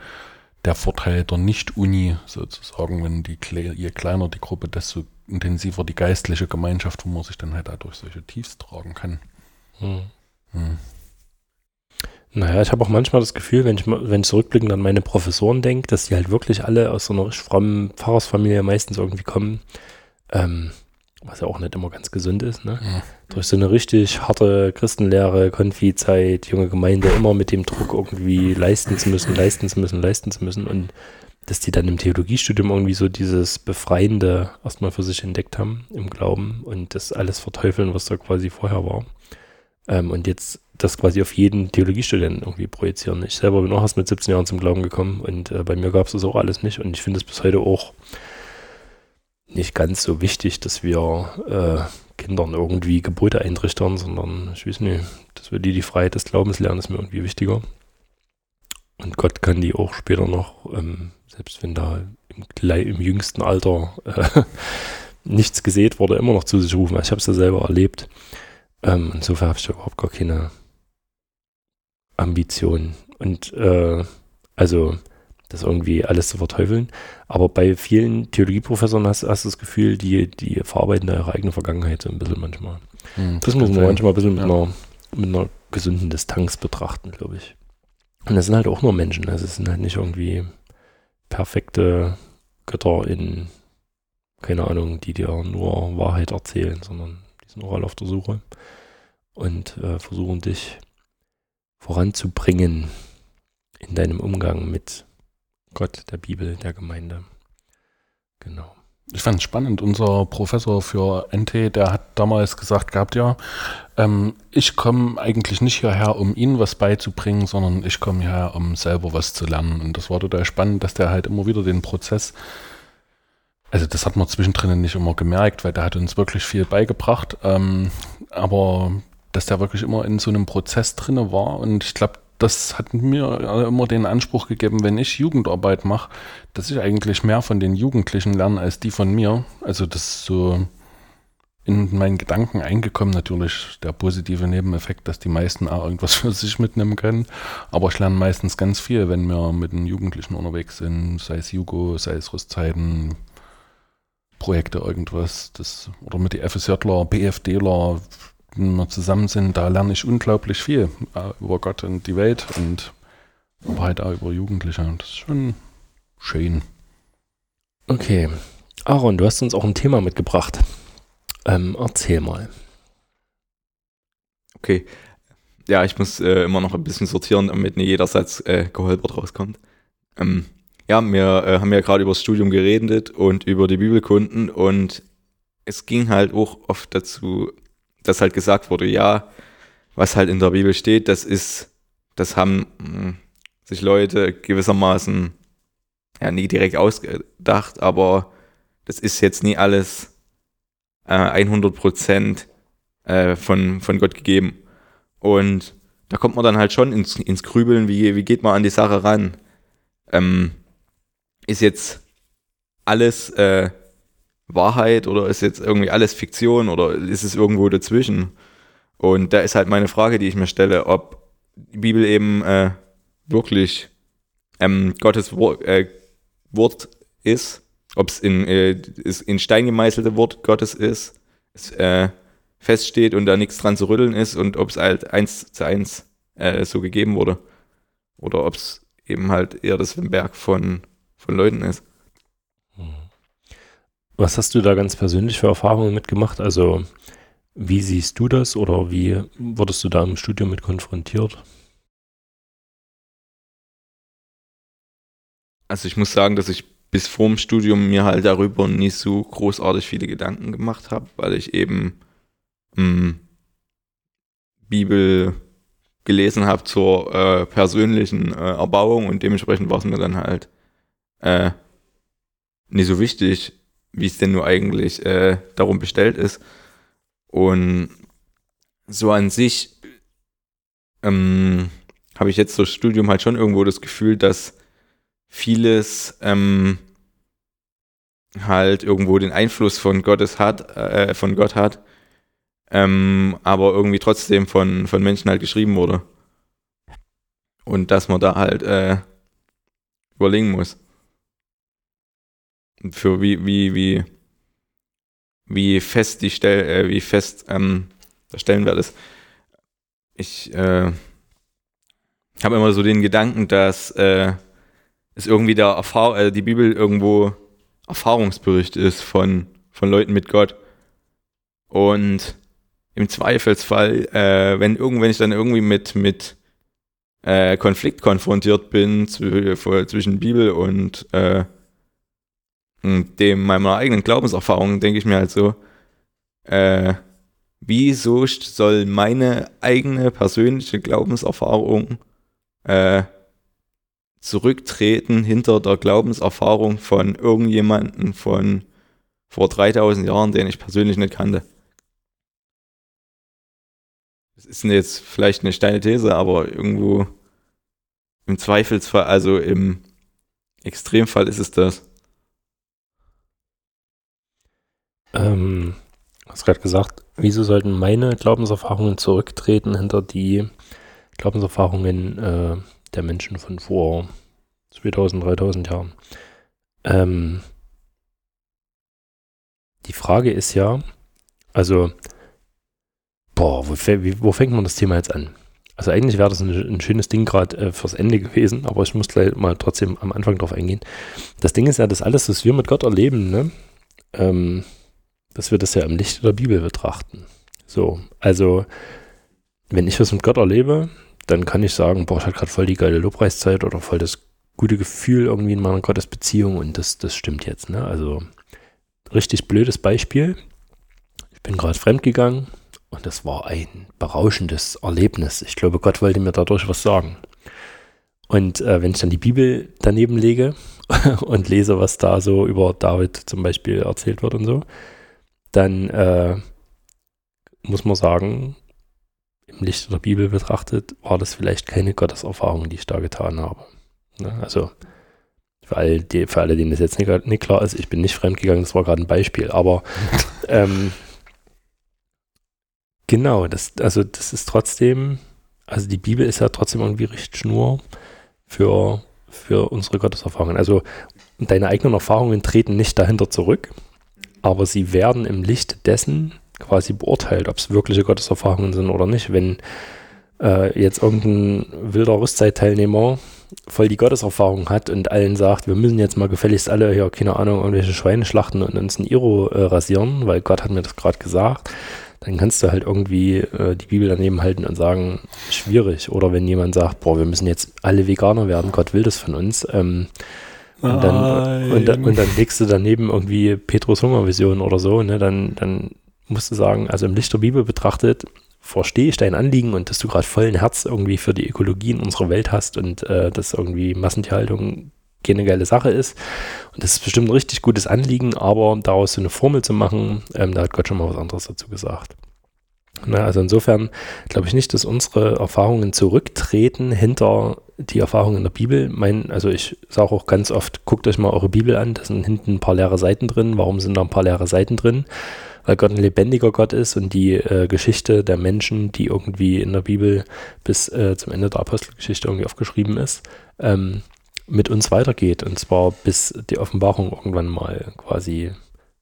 Speaker 2: der Vorteil der Nicht-Uni sozusagen, wenn die, je kleiner die Gruppe, desto intensiver die geistliche Gemeinschaft, wo man sich dann halt dadurch solche Tiefs tragen kann. Hm.
Speaker 1: Hm. Naja, ich habe auch manchmal das Gefühl, wenn ich, wenn ich zurückblickend an meine Professoren denke, dass die halt wirklich alle aus so einer frommen Pfarrersfamilie meistens irgendwie kommen. Ähm, was ja auch nicht immer ganz gesund ist, ne? Ja. Durch so eine richtig harte Christenlehre, Konfi-Zeit, junge Gemeinde, immer mit dem Druck irgendwie leisten zu müssen, leisten zu müssen, leisten zu müssen und dass die dann im Theologiestudium irgendwie so dieses Befreiende erstmal für sich entdeckt haben im Glauben und das alles verteufeln, was da quasi vorher war. Ähm, und jetzt das quasi auf jeden Theologiestudenten irgendwie projizieren. Ich selber bin auch erst mit 17 Jahren zum Glauben gekommen und äh, bei mir gab es das auch alles nicht und ich finde es bis heute auch nicht ganz so wichtig, dass wir äh, Kindern irgendwie Gebote eintrichtern, sondern ich weiß nicht, dass wir die die Freiheit des Glaubens lernen, ist mir irgendwie wichtiger. Und Gott kann die auch später noch, ähm, selbst wenn da im, im jüngsten Alter äh, nichts gesät wurde, immer noch zu sich rufen. Ich habe es ja selber erlebt. Ähm, insofern habe ich überhaupt gar keine Ambition. Und äh, also das irgendwie alles zu verteufeln. Aber bei vielen Theologieprofessoren hast, hast du das Gefühl, die, die verarbeiten da ihre eigene Vergangenheit so ein bisschen manchmal. Hm, das, das muss man manchmal ein bisschen ja. mit, einer, mit einer gesunden Distanz betrachten, glaube ich. Und das sind halt auch nur Menschen. Also es sind halt nicht irgendwie perfekte Götter in, keine Ahnung, die dir nur Wahrheit erzählen, sondern die sind auch alle auf der Suche und äh, versuchen dich voranzubringen in deinem Umgang mit Gott, der Bibel, der Gemeinde. Genau.
Speaker 2: Ich fand es spannend. Unser Professor für NT, der hat damals gesagt gehabt, ja, ähm, ich komme eigentlich nicht hierher, um Ihnen was beizubringen, sondern ich komme hierher, um selber was zu lernen. Und das war total spannend, dass der halt immer wieder den Prozess, also das hat man zwischendrin nicht immer gemerkt, weil der hat uns wirklich viel beigebracht, ähm, aber dass der wirklich immer in so einem Prozess drinne war und ich glaube, das hat mir immer den Anspruch gegeben, wenn ich Jugendarbeit mache, dass ich eigentlich mehr von den Jugendlichen lerne als die von mir. Also das ist so in meinen Gedanken eingekommen. Natürlich der positive Nebeneffekt, dass die meisten auch irgendwas für sich mitnehmen können. Aber ich lerne meistens ganz viel, wenn wir mit den Jugendlichen unterwegs sind, sei es Jugo, sei es Rüstzeiten, Projekte, irgendwas. Das, oder mit den FSJler, BFDler, wenn wir zusammen sind, da lerne ich unglaublich viel äh, über Gott und die Welt und aber halt auch über Jugendliche. Und das ist schon schön.
Speaker 1: Okay. Aaron, du hast uns auch ein Thema mitgebracht. Ähm, erzähl mal.
Speaker 3: Okay. Ja, ich muss äh, immer noch ein bisschen sortieren, damit nicht jeder Satz äh, geholpert rauskommt. Ähm, ja, wir äh, haben ja gerade über das Studium geredet und über die Bibelkunden und es ging halt auch oft dazu, dass halt gesagt wurde, ja, was halt in der Bibel steht, das ist, das haben hm, sich Leute gewissermaßen ja nie direkt ausgedacht, aber das ist jetzt nie alles äh, 100 Prozent äh, von, von Gott gegeben. Und da kommt man dann halt schon ins, ins Grübeln, wie, wie geht man an die Sache ran? Ähm, ist jetzt alles äh, Wahrheit oder ist jetzt irgendwie alles Fiktion oder ist es irgendwo dazwischen? Und da ist halt meine Frage, die ich mir stelle, ob die Bibel eben äh, wirklich ähm, Gottes Wort, äh, Wort ist, ob es in, äh, in Stein gemeißelte Wort Gottes ist, es äh, feststeht und da nichts dran zu rütteln ist und ob es halt eins zu eins äh, so gegeben wurde. Oder ob es eben halt eher das Werk von, von Leuten ist.
Speaker 1: Was hast du da ganz persönlich für Erfahrungen mitgemacht? Also, wie siehst du das oder wie wurdest du da im Studium mit konfrontiert?
Speaker 3: Also, ich muss sagen, dass ich bis vorm Studium mir halt darüber nie so großartig viele Gedanken gemacht habe, weil ich eben mh, hm, Bibel gelesen habe zur äh, persönlichen äh, Erbauung und dementsprechend war es mir dann halt äh, nicht so wichtig, wie es denn nur eigentlich äh, darum bestellt ist. Und so an sich ähm, habe ich jetzt durch Studium halt schon irgendwo das Gefühl, dass vieles ähm, halt irgendwo den Einfluss von Gottes hat, äh, von Gott hat, ähm, aber irgendwie trotzdem von, von Menschen halt geschrieben wurde. Und dass man da halt äh, überlegen muss. Für wie, wie, wie, wie fest die Stell, äh, wie fest ähm, der Stellenwert ist. Ich äh, habe immer so den Gedanken, dass äh, es irgendwie der Erfahr äh, die Bibel irgendwo Erfahrungsbericht ist von, von Leuten mit Gott. Und im Zweifelsfall, äh, wenn, irgend, wenn ich dann irgendwie mit, mit äh, Konflikt konfrontiert bin zwischen Bibel und äh, dem meiner eigenen Glaubenserfahrung, denke ich mir halt so, äh, wieso soll meine eigene persönliche Glaubenserfahrung äh, zurücktreten hinter der Glaubenserfahrung von irgendjemanden von vor 3000 Jahren, den ich persönlich nicht kannte? Das ist jetzt vielleicht eine steile These, aber irgendwo im Zweifelsfall, also im Extremfall ist es das.
Speaker 1: Ähm, du hast gerade gesagt, wieso sollten meine Glaubenserfahrungen zurücktreten hinter die Glaubenserfahrungen äh, der Menschen von vor 2000, 3000 Jahren? Ähm, die Frage ist ja, also Boah, wo, wo, fängt man das Thema jetzt an? Also eigentlich wäre das ein, ein, schönes Ding gerade äh, fürs Ende gewesen, aber ich muss gleich mal trotzdem am Anfang drauf eingehen. Das Ding ist ja, dass alles, was wir mit Gott erleben, ne, ähm, dass wir das ja im Licht der Bibel betrachten. So, also wenn ich was mit Gott erlebe, dann kann ich sagen, boah, ich hatte gerade voll die geile Lobpreiszeit oder voll das gute Gefühl irgendwie in meiner Gottesbeziehung und das, das stimmt jetzt. Ne? Also richtig blödes Beispiel. Ich bin gerade fremdgegangen, und das war ein berauschendes Erlebnis. Ich glaube, Gott wollte mir dadurch was sagen. Und äh, wenn ich dann die Bibel daneben lege und lese, was da so über David zum Beispiel erzählt wird und so, dann äh, muss man sagen, im Licht der Bibel betrachtet, war das vielleicht keine Gotteserfahrung, die ich da getan habe. Ne? Also für alle, die, für alle, denen das jetzt nicht, nicht klar ist, ich bin nicht fremdgegangen, das war gerade ein Beispiel, aber ähm, Genau, das, also das ist trotzdem, also die Bibel ist ja trotzdem irgendwie Richtschnur für, für unsere Gotteserfahrungen. Also deine eigenen Erfahrungen treten nicht dahinter zurück, aber sie werden im Licht dessen quasi beurteilt, ob es wirkliche Gotteserfahrungen sind oder nicht. Wenn äh, jetzt irgendein wilder Rüstzeitteilnehmer voll die Gotteserfahrung hat und allen sagt, wir müssen jetzt mal gefälligst alle hier, keine Ahnung, irgendwelche Schweine schlachten und uns ein Iro äh, rasieren, weil Gott hat mir das gerade gesagt, dann kannst du halt irgendwie äh, die Bibel daneben halten und sagen, schwierig. Oder wenn jemand sagt, boah, wir müssen jetzt alle Veganer werden, Gott will das von uns. Ähm, und, dann, und, und, dann legst du daneben irgendwie Petrus Hungervision oder so, ne, dann, dann musst du sagen, also im Licht der Bibel betrachtet, verstehe ich dein Anliegen und dass du gerade vollen Herz irgendwie für die Ökologie in unserer Welt hast und äh, dass irgendwie Massentierhaltung keine geile Sache ist. Und das ist bestimmt ein richtig gutes Anliegen, aber daraus so eine Formel zu machen, ähm, da hat Gott schon mal was anderes dazu gesagt. Na, also insofern glaube ich nicht, dass unsere Erfahrungen zurücktreten hinter die Erfahrungen in der Bibel. Mein, also ich sage auch ganz oft, guckt euch mal eure Bibel an, da sind hinten ein paar leere Seiten drin. Warum sind da ein paar leere Seiten drin? Weil Gott ein lebendiger Gott ist und die äh, Geschichte der Menschen, die irgendwie in der Bibel bis äh, zum Ende der Apostelgeschichte irgendwie aufgeschrieben ist, ähm, mit uns weitergeht. Und zwar bis die Offenbarung irgendwann mal quasi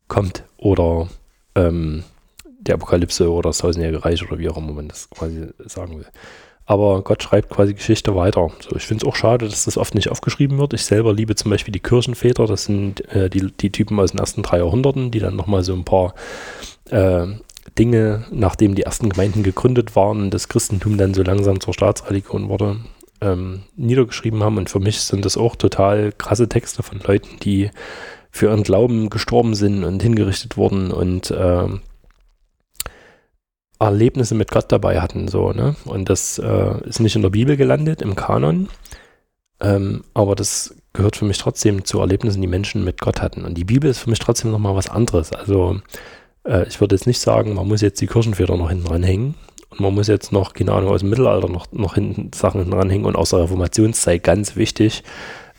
Speaker 1: kommt oder ähm, die Apokalypse oder das tausendjährige Reich oder wie auch immer man das quasi sagen will. Aber Gott schreibt quasi Geschichte weiter. So, ich finde es auch schade, dass das oft nicht aufgeschrieben wird. Ich selber liebe zum Beispiel die Kirchenväter. Das sind äh, die, die Typen aus den ersten drei Jahrhunderten, die dann nochmal so ein paar äh, Dinge, nachdem die ersten Gemeinden gegründet waren, das Christentum dann so langsam zur Staatsreligion wurde, ähm, niedergeschrieben haben. Und für mich sind das auch total krasse Texte von Leuten, die für ihren Glauben gestorben sind und hingerichtet wurden und äh, Erlebnisse mit Gott dabei hatten. So, ne? Und das äh, ist nicht in der Bibel gelandet, im Kanon. Ähm, aber das gehört für mich trotzdem zu Erlebnissen, die Menschen mit Gott hatten. Und die Bibel ist für mich trotzdem nochmal was anderes. Also äh, ich würde jetzt nicht sagen, man muss jetzt die Kirchenväter noch hinten ranhängen. Und man muss jetzt noch, keine Ahnung, aus dem Mittelalter noch, noch hinten Sachen hinten ranhängen und aus der Reformationszeit ganz wichtig.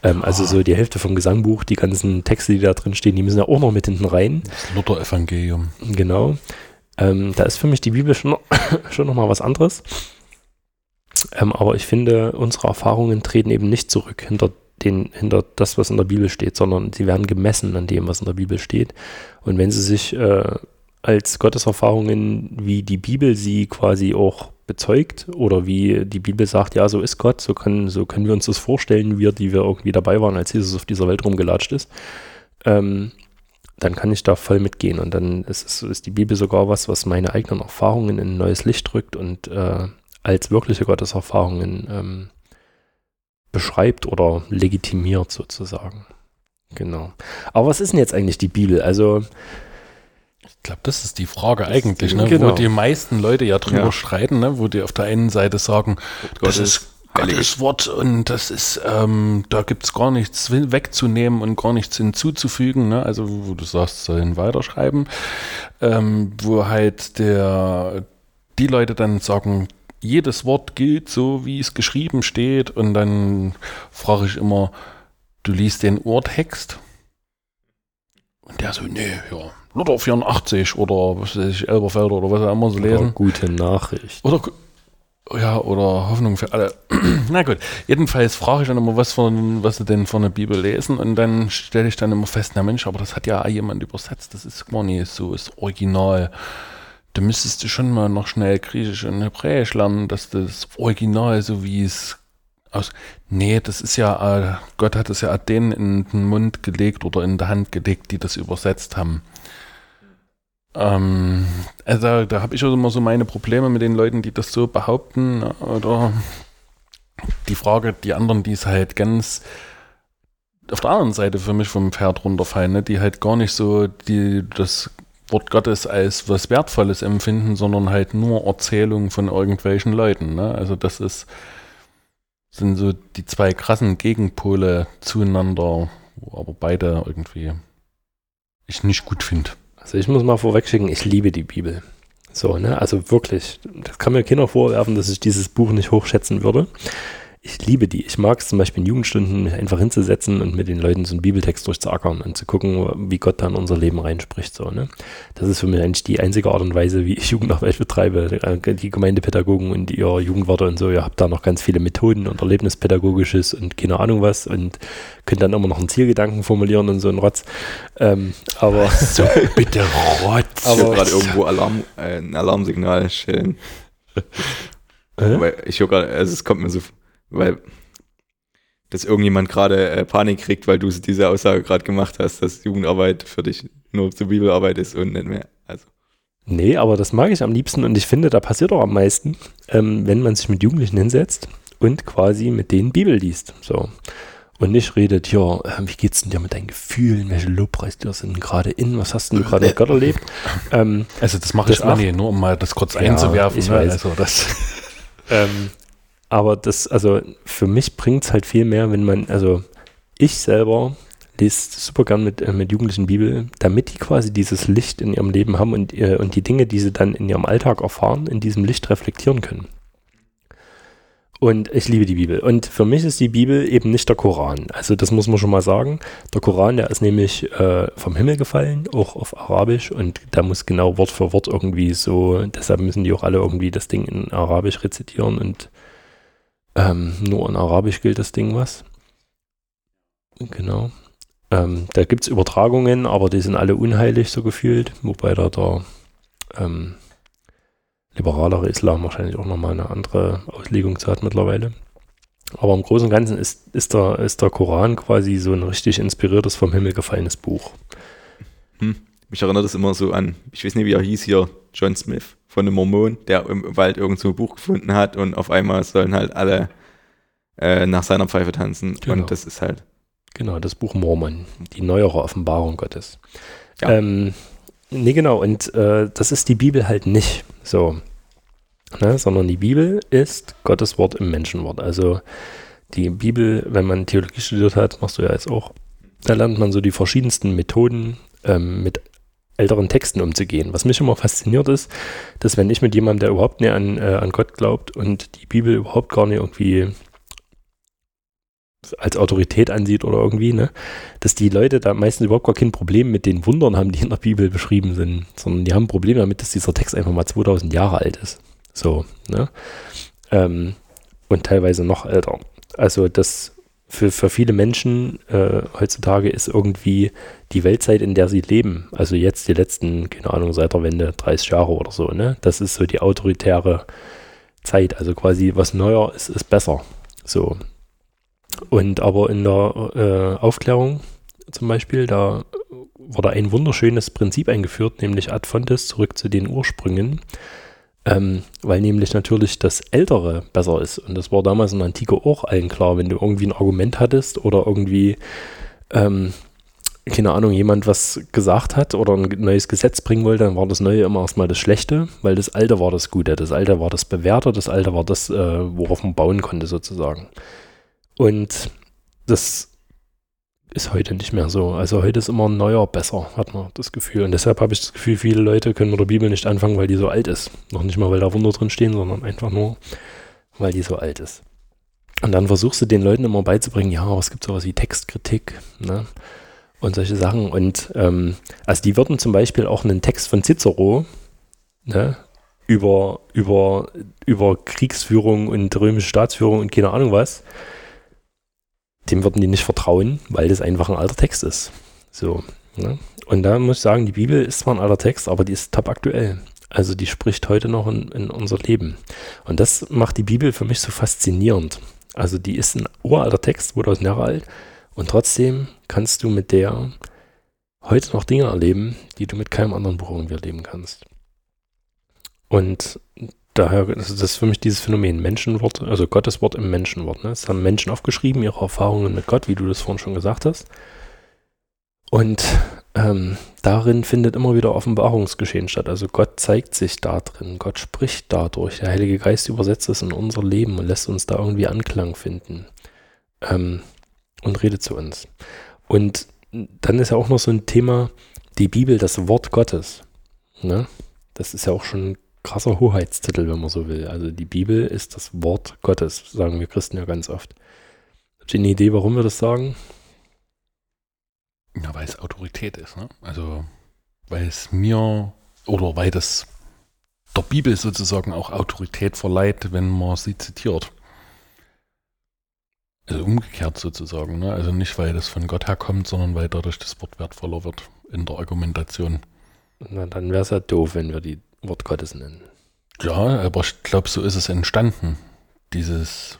Speaker 1: Ähm, also so die Hälfte vom Gesangbuch, die ganzen Texte, die da drin stehen, die müssen ja auch noch mit hinten rein.
Speaker 2: Das Luther-Evangelium.
Speaker 1: Genau. Ähm, da ist für mich die Bibel schon, schon nochmal was anderes. Ähm, aber ich finde, unsere Erfahrungen treten eben nicht zurück hinter, den, hinter das, was in der Bibel steht, sondern sie werden gemessen an dem, was in der Bibel steht. Und wenn sie sich äh, als Gotteserfahrungen, wie die Bibel sie quasi auch bezeugt oder wie die Bibel sagt, ja, so ist Gott, so können, so können wir uns das vorstellen, wir, die wir irgendwie dabei waren, als Jesus auf dieser Welt rumgelatscht ist, ähm, dann kann ich da voll mitgehen. Und dann ist, es, ist die Bibel sogar was, was meine eigenen Erfahrungen in ein neues Licht drückt und äh, als wirkliche Gotteserfahrungen ähm, beschreibt oder legitimiert sozusagen. Genau. Aber was ist denn jetzt eigentlich die Bibel? Also
Speaker 2: ich glaube, das ist die Frage eigentlich, ne?
Speaker 1: Genau.
Speaker 2: wo die meisten Leute ja drüber
Speaker 3: Ja.
Speaker 2: streiten, ne? wo die auf der einen Seite sagen, das
Speaker 3: Gottes
Speaker 2: ist Gottes Wort und das ist, ähm, da gibt es gar nichts wegzunehmen und gar nichts hinzuzufügen, ne? also wo du sagst, sollen weiterschreiben, ähm, wo halt der, die Leute dann sagen, jedes Wort gilt so, wie es geschrieben steht und dann frage ich immer, du liest den Urtext? Und der so, nee, ja, Luther 84 oder was weiß ich, Elberfelder oder was auch immer sie
Speaker 1: oder
Speaker 2: lesen.
Speaker 1: gute Nachricht.
Speaker 2: Oder ja, oder Hoffnung für alle. Na gut, jedenfalls frage ich dann immer, was, von, was sie denn von der Bibel lesen und dann stelle ich dann immer fest, na Mensch, aber das hat ja jemand übersetzt, das ist gar nicht so, ist original. Da müsstest du schon mal noch schnell Griechisch und Hebräisch lernen, dass das Original, so wie es aus. Nee, das ist ja, äh, Gott hat es ja denen in den Mund gelegt oder in der Hand gelegt, die das übersetzt haben. Ähm, also da, habe ich also immer so meine Probleme mit den Leuten, die das so behaupten. Oder die Frage, die anderen, die es halt ganz auf der anderen Seite für mich vom Pferd runterfallen, ne? die halt gar nicht so die, das Wort Gottes als was Wertvolles empfinden, sondern halt nur Erzählungen von irgendwelchen Leuten. Ne? Also das ist sind so die zwei krassen Gegenpole zueinander, wo aber beide irgendwie ich nicht gut finde.
Speaker 1: Also ich muss mal vorwegschicken, ich liebe die Bibel. So, ne? Also wirklich, das kann mir keiner vorwerfen, dass ich dieses Buch nicht hochschätzen würde. Ich liebe die. Ich mag es zum Beispiel in Jugendstunden, mich einfach hinzusetzen und mit den Leuten so einen Bibeltext durchzuackern und zu gucken, wie Gott da in unser Leben reinspricht. So, ne? Das ist für mich eigentlich die einzige Art und Weise, wie ich Jugendarbeit betreibe. Die Gemeindepädagogen und ihr Jugendwarte und so, ihr habt da noch ganz viele Methoden und Erlebnispädagogisches und keine Ahnung was und könnt dann immer noch einen Zielgedanken formulieren und so einen Rotz. Ähm, aber
Speaker 2: So, bitte Rotz.
Speaker 3: Ich höre
Speaker 1: Aber-
Speaker 3: gerade irgendwo Alarm, äh, ein Alarmsignal schellen.
Speaker 1: Hä?
Speaker 3: Weil ich höre gerade, also es kommt mir so, weil dass irgendjemand gerade äh, Panik kriegt, weil du diese Aussage gerade gemacht hast, dass Jugendarbeit für dich nur zur Bibelarbeit ist und nicht mehr. Also
Speaker 1: Nee, aber das mag ich am liebsten und ich finde, da passiert auch am meisten, ähm, wenn man sich mit Jugendlichen hinsetzt und quasi mit denen Bibel liest. So. Und nicht redet, ja, äh, wie geht's denn dir mit deinen Gefühlen? Welche Lobpreislieder sind denn gerade in? Was hast denn du gerade mit Gott erlebt? Ähm,
Speaker 2: Also das mache ich auch nicht, nur um mal das kurz
Speaker 1: Ja,
Speaker 2: einzuwerfen.
Speaker 1: ich
Speaker 2: ne?
Speaker 1: weiß.
Speaker 2: Also das,
Speaker 1: ähm, aber das, also für mich bringt es halt viel mehr, wenn man, also ich selber lese super gern mit, äh, mit Jugendlichen Bibel, damit die quasi dieses Licht in ihrem Leben haben und, äh, und die Dinge, die sie dann in ihrem Alltag erfahren, in diesem Licht reflektieren können. Und ich liebe die Bibel. Und für mich ist die Bibel eben nicht der Koran. Also das muss man schon mal sagen. Der Koran, der ist nämlich äh, vom Himmel gefallen, auch auf Arabisch. Und da muss genau Wort für Wort irgendwie so, deshalb müssen die auch alle irgendwie das Ding in Arabisch rezitieren. Und ähm, nur in Arabisch gilt das Ding was. Genau. Ähm, da gibt es Übertragungen, aber die sind alle unheilig so gefühlt. Wobei da der... Ähm, liberalere Islam wahrscheinlich auch nochmal eine andere Auslegung hat mittlerweile. Aber im Großen und Ganzen ist, ist, der, ist der Koran quasi so ein richtig inspiriertes, vom Himmel gefallenes Buch.
Speaker 3: Hm. Mich erinnert das immer so an, ich weiß nicht, wie er hieß hier, John Smith von einem Mormon, der im Wald irgend so ein Buch gefunden hat und auf einmal sollen halt alle äh, nach seiner Pfeife tanzen. Genau. Und das ist halt.
Speaker 1: Genau, das Buch Mormon, die neuere Offenbarung Gottes. Ja. Ähm, nee, genau, und äh, das ist die Bibel halt nicht. So, ne, sondern die Bibel ist Gottes Wort im Menschenwort. Also die Bibel, wenn man Theologie studiert hat, machst du ja jetzt auch, da lernt man so die verschiedensten Methoden ähm, mit älteren Texten umzugehen. Was mich immer fasziniert ist, dass wenn ich mit jemandem, der überhaupt nicht an, äh, an Gott glaubt und die Bibel überhaupt gar nicht irgendwie als Autorität ansieht oder irgendwie, ne, dass die Leute da meistens überhaupt gar kein Problem mit den Wundern haben, die in der Bibel beschrieben sind, sondern die haben ein Problem damit, dass dieser Text einfach mal 2000 Jahre alt ist. So, ne? Ähm, und teilweise noch älter. Also das für, für viele Menschen äh, heutzutage ist irgendwie die Weltzeit, in der sie leben, also jetzt die letzten, keine Ahnung, seit der Wende 30 Jahre oder so, ne? Das ist so die autoritäre Zeit. Also quasi was neuer ist, ist besser. So. Und aber in der äh, Aufklärung zum Beispiel, da wurde ein wunderschönes Prinzip eingeführt, nämlich ad fontes, zurück zu den Ursprüngen. Ähm, weil nämlich natürlich das Ältere besser ist. Und das war damals in der Antike auch allen klar, wenn du irgendwie ein Argument hattest oder irgendwie, ähm, keine Ahnung, jemand was gesagt hat oder ein neues Gesetz bringen wollte, dann war das Neue immer erstmal das Schlechte, weil das Alte war das Gute. Das Alte war das Bewährte, das Alte war das, äh, worauf man bauen konnte sozusagen. Und das ist heute nicht mehr so. Also heute ist immer ein neuer besser, hat man das Gefühl. Und deshalb habe ich das Gefühl, viele Leute können mit der Bibel nicht anfangen, weil die so alt ist. Noch nicht mal, weil da Wunder drin stehen, sondern einfach nur, weil die so alt ist. Und dann versuchst du den Leuten immer beizubringen, ja, es gibt sowas wie Textkritik, ne? Und solche Sachen. Und ähm, also die würden zum Beispiel auch einen Text von Cicero, ne, über, über, über Kriegsführung und römische Staatsführung und keine Ahnung was, dem würden die nicht vertrauen, weil das einfach ein alter Text ist. So. Ne? Und da muss ich sagen, die Bibel ist zwar ein alter Text, aber die ist top aktuell. Also die spricht heute noch in, in unser Leben. Und das macht die Bibel für mich so faszinierend. Also die ist ein uralter Text, 2000 Jahre alt. Und trotzdem kannst du mit der heute noch Dinge erleben, die du mit keinem anderen Buch irgendwie erleben kannst. Und daher das ist das für mich dieses Phänomen Menschenwort, also Gottes Wort im Menschenwort. Ne? Es haben Menschen aufgeschrieben, ihre Erfahrungen mit Gott, wie du das vorhin schon gesagt hast. Und ähm, darin findet immer wieder Offenbarungsgeschehen statt. Also Gott zeigt sich da drin, Gott spricht dadurch. Der Heilige Geist übersetzt es in unser Leben und lässt uns da irgendwie Anklang finden ähm, und redet zu uns. Und dann ist ja auch noch so ein Thema, die Bibel, das Wort Gottes. Ne? Das ist ja auch schon krasser Hoheitstitel, wenn man so will. Also die Bibel ist das Wort Gottes, sagen wir Christen ja ganz oft. Habt ihr eine Idee, warum wir das sagen?
Speaker 2: Ja, weil es Autorität ist. Ne? Also weil es mir oder weil das der Bibel sozusagen auch Autorität verleiht, wenn man sie zitiert. Also umgekehrt sozusagen. Ne? Also nicht, weil das von Gott herkommt, sondern weil dadurch das Wort wertvoller wird in der Argumentation.
Speaker 1: Na, dann wäre es ja doof, wenn wir die Wort Gottes nennen.
Speaker 2: Ja, aber ich glaube, so ist es entstanden, dieses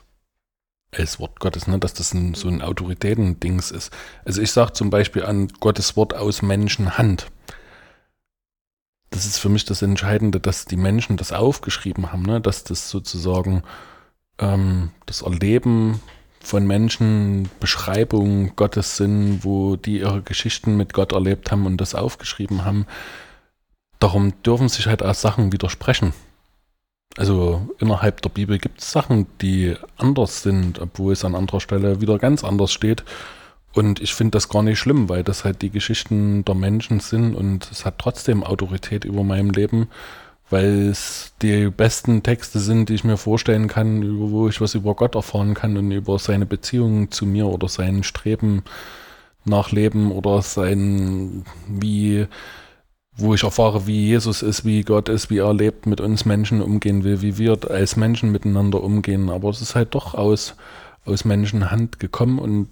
Speaker 2: als Wort Gottes, ne? dass das ein, so ein Autoritätendings ist. Also ich sage zum Beispiel an Gottes Wort aus Menschenhand. Das ist für mich das Entscheidende, dass die Menschen das aufgeschrieben haben, ne? dass das sozusagen ähm, das Erleben von Menschen Beschreibungen Gottes sind, wo die ihre Geschichten mit Gott erlebt haben und das aufgeschrieben haben darum dürfen sich halt auch Sachen widersprechen. Also innerhalb der Bibel gibt es Sachen, die anders sind, obwohl es an anderer Stelle wieder ganz anders steht. Und ich finde das gar nicht schlimm, weil das halt die Geschichten der Menschen sind und es hat trotzdem Autorität über meinem Leben, weil es die besten Texte sind, die ich mir vorstellen kann, wo ich was über Gott erfahren kann und über seine Beziehung zu mir oder sein Streben nach Leben oder sein, wie, wo ich erfahre, wie Jesus ist, wie Gott ist, wie er lebt, mit uns Menschen umgehen will, wie wir als Menschen miteinander umgehen. Aber es ist halt doch aus, aus Menschenhand gekommen und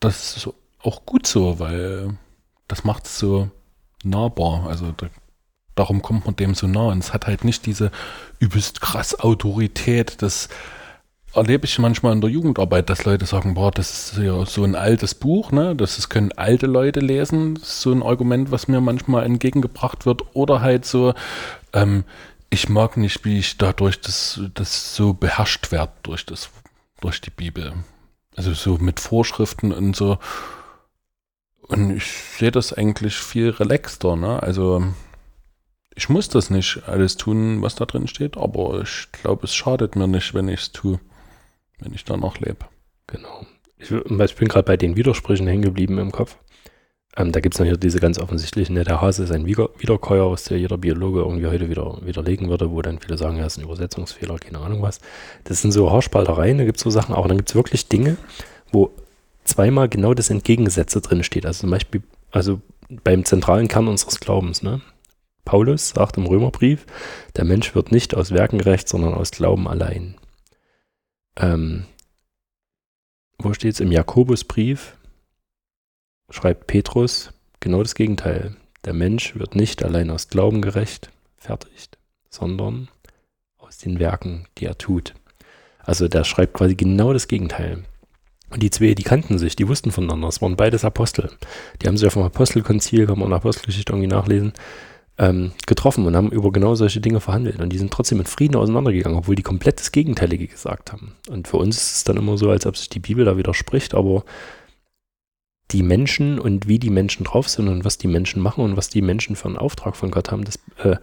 Speaker 2: das ist auch gut so, weil das macht es so nahbar. Also da, darum kommt man dem so nah. Und es hat halt nicht diese übelst krass Autorität. Das erlebe ich manchmal in der Jugendarbeit, dass Leute sagen, boah, das ist ja so ein altes Buch, ne? Das ist, können alte Leute lesen. Das ist so ein Argument, was mir manchmal entgegengebracht wird. Oder halt so, ähm, ich mag nicht, wie ich dadurch das, das so beherrscht werde durch das, durch die Bibel. Also so mit Vorschriften und so. Und ich sehe das eigentlich viel relaxter, ne? Also ich muss das nicht alles tun, was da drin steht, aber ich glaube, es schadet mir nicht, wenn ich es tue, wenn ich da noch lebe.
Speaker 1: Genau. Ich, ich bin gerade bei den Widersprüchen hängen geblieben im Kopf. Ähm, da gibt es noch hier diese ganz offensichtlichen, ne, der Hase ist ein Wiederkäuer, was der jeder Biologe irgendwie heute wieder widerlegen würde, wo dann viele sagen, ja, ist ein Übersetzungsfehler, keine Ahnung was. Das sind so Haarspaltereien, da gibt es so Sachen, aber dann gibt es wirklich Dinge, wo zweimal genau das Entgegengesetzte drin steht. Also zum Beispiel, also beim zentralen Kern unseres Glaubens, ne? Paulus sagt im Römerbrief, der Mensch wird nicht aus Werken gerecht, sondern aus Glauben allein. Ähm, wo steht es? Im Jakobusbrief schreibt Petrus genau das Gegenteil. Der Mensch wird nicht allein aus Glauben gerecht, fertigt, sondern aus den Werken, die er tut. Also der schreibt quasi genau das Gegenteil. Und die zwei, die kannten sich, die wussten voneinander. Es waren beides Apostel. Die haben sich auf dem Apostelkonzil, kann man in Apostelgeschichte irgendwie nachlesen, ähm, getroffen und haben über genau solche Dinge verhandelt. Und die sind trotzdem in Frieden auseinandergegangen, obwohl die komplett das Gegenteilige gesagt haben. Und für uns ist es dann immer so, als ob sich die Bibel da widerspricht, aber die Menschen und wie die Menschen drauf sind und was die Menschen machen und was die Menschen für einen Auftrag von Gott haben, das, äh,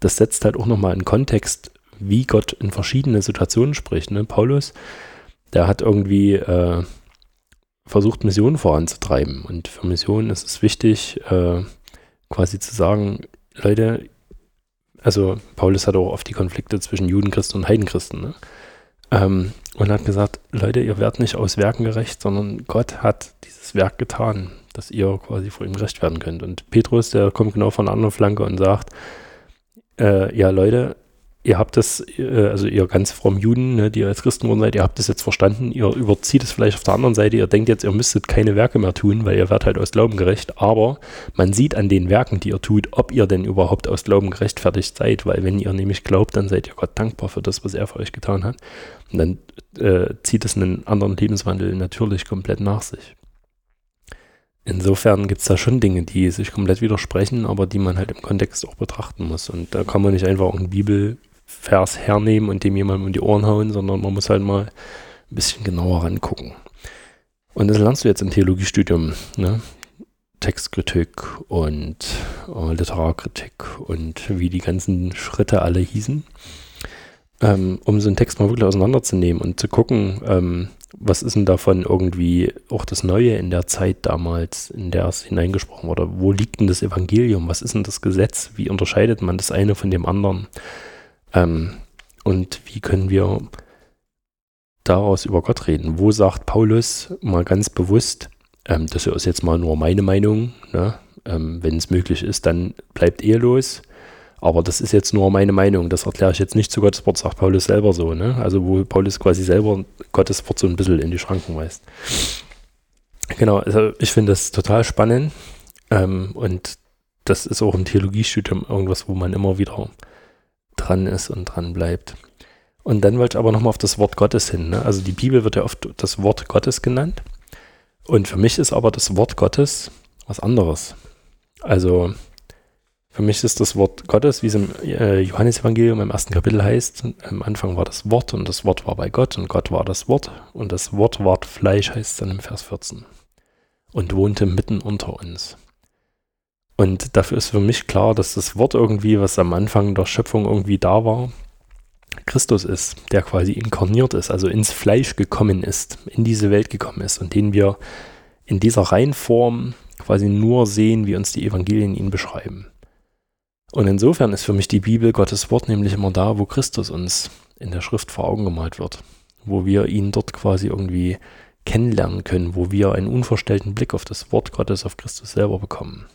Speaker 1: das setzt halt auch nochmal in Kontext, wie Gott in verschiedenen Situationen spricht. Ne? Paulus, der hat irgendwie äh, versucht, Missionen voranzutreiben. Und für Missionen ist es wichtig, äh, quasi zu sagen, Leute, also Paulus hat auch oft die Konflikte zwischen Judenchristen und Heidenchristen, ne? ähm, und hat gesagt, Leute, ihr werdet nicht aus Werken gerecht, sondern Gott hat dieses Werk getan, dass ihr quasi vor ihm gerecht werden könnt. Und Petrus, der kommt genau von der anderen Flanke und sagt, äh, ja Leute, ihr habt das, äh, also ihr ganz frommen Juden, ne, die ihr als Christen geworden seid, ihr habt das jetzt verstanden, ihr überzieht es vielleicht auf der anderen Seite, ihr denkt jetzt, ihr müsstet keine Werke mehr tun, weil ihr werdet halt aus Glauben gerecht, aber man sieht an den Werken, die ihr tut, ob ihr denn überhaupt aus Glauben gerechtfertigt seid, weil wenn ihr nämlich glaubt, dann seid ihr Gott dankbar für das, was er für euch getan hat. Und dann äh, zieht es einen anderen Lebenswandel natürlich komplett nach sich. Insofern gibt es da schon Dinge, die sich komplett widersprechen, aber die man halt im Kontext auch betrachten muss. Und da kann man nicht einfach eine Bibel Vers hernehmen und dem jemandem um die Ohren hauen, sondern man muss halt mal ein bisschen genauer rangucken. Und das lernst du jetzt im Theologiestudium, ne? Textkritik und äh, Literarkritik und wie die ganzen Schritte alle hießen, ähm, um so einen Text mal wirklich auseinanderzunehmen und zu gucken, ähm, was ist denn davon irgendwie auch das Neue in der Zeit damals, in der es hineingesprochen wurde? Wo liegt denn das Evangelium? Was ist denn das Gesetz? Wie unterscheidet man das eine von dem anderen? Ähm, und wie können wir daraus über Gott reden? Wo sagt Paulus mal ganz bewusst, ähm, das ist jetzt mal nur meine Meinung, ne? ähm, wenn es möglich ist, dann bleibt ehelos. Aber das ist jetzt nur meine Meinung, das erkläre ich jetzt nicht zu Gottes Wort, sagt Paulus selber so. Ne? Also wo Paulus quasi selber Gottes Wort so ein bisschen in die Schranken weist. Genau, also ich finde das total spannend ähm, und das ist auch im Theologiestudium irgendwas, wo man immer wieder dran ist und dran bleibt. Und dann wollte ich aber nochmal auf das Wort Gottes hin. Ne? Also die Bibel wird ja oft das Wort Gottes genannt. Und für mich ist aber das Wort Gottes was anderes. Also für mich ist das Wort Gottes, wie es im äh, Johannesevangelium im ersten Kapitel heißt, am Anfang war das Wort und das Wort war bei Gott und Gott war das Wort und das Wort ward Fleisch, heißt es dann im Vers 14 und wohnte mitten unter uns. Und dafür ist für mich klar, dass das Wort irgendwie, was am Anfang der Schöpfung irgendwie da war, Christus ist, der quasi inkarniert ist, also ins Fleisch gekommen ist, in diese Welt gekommen ist und den wir in dieser Reihenform quasi nur sehen, wie uns die Evangelien ihn beschreiben. Und insofern ist für mich die Bibel Gottes Wort nämlich immer da, wo Christus uns in der Schrift vor Augen gemalt wird, wo wir ihn dort quasi irgendwie kennenlernen können, wo wir einen unverstellten Blick auf das Wort Gottes, auf Christus selber bekommen.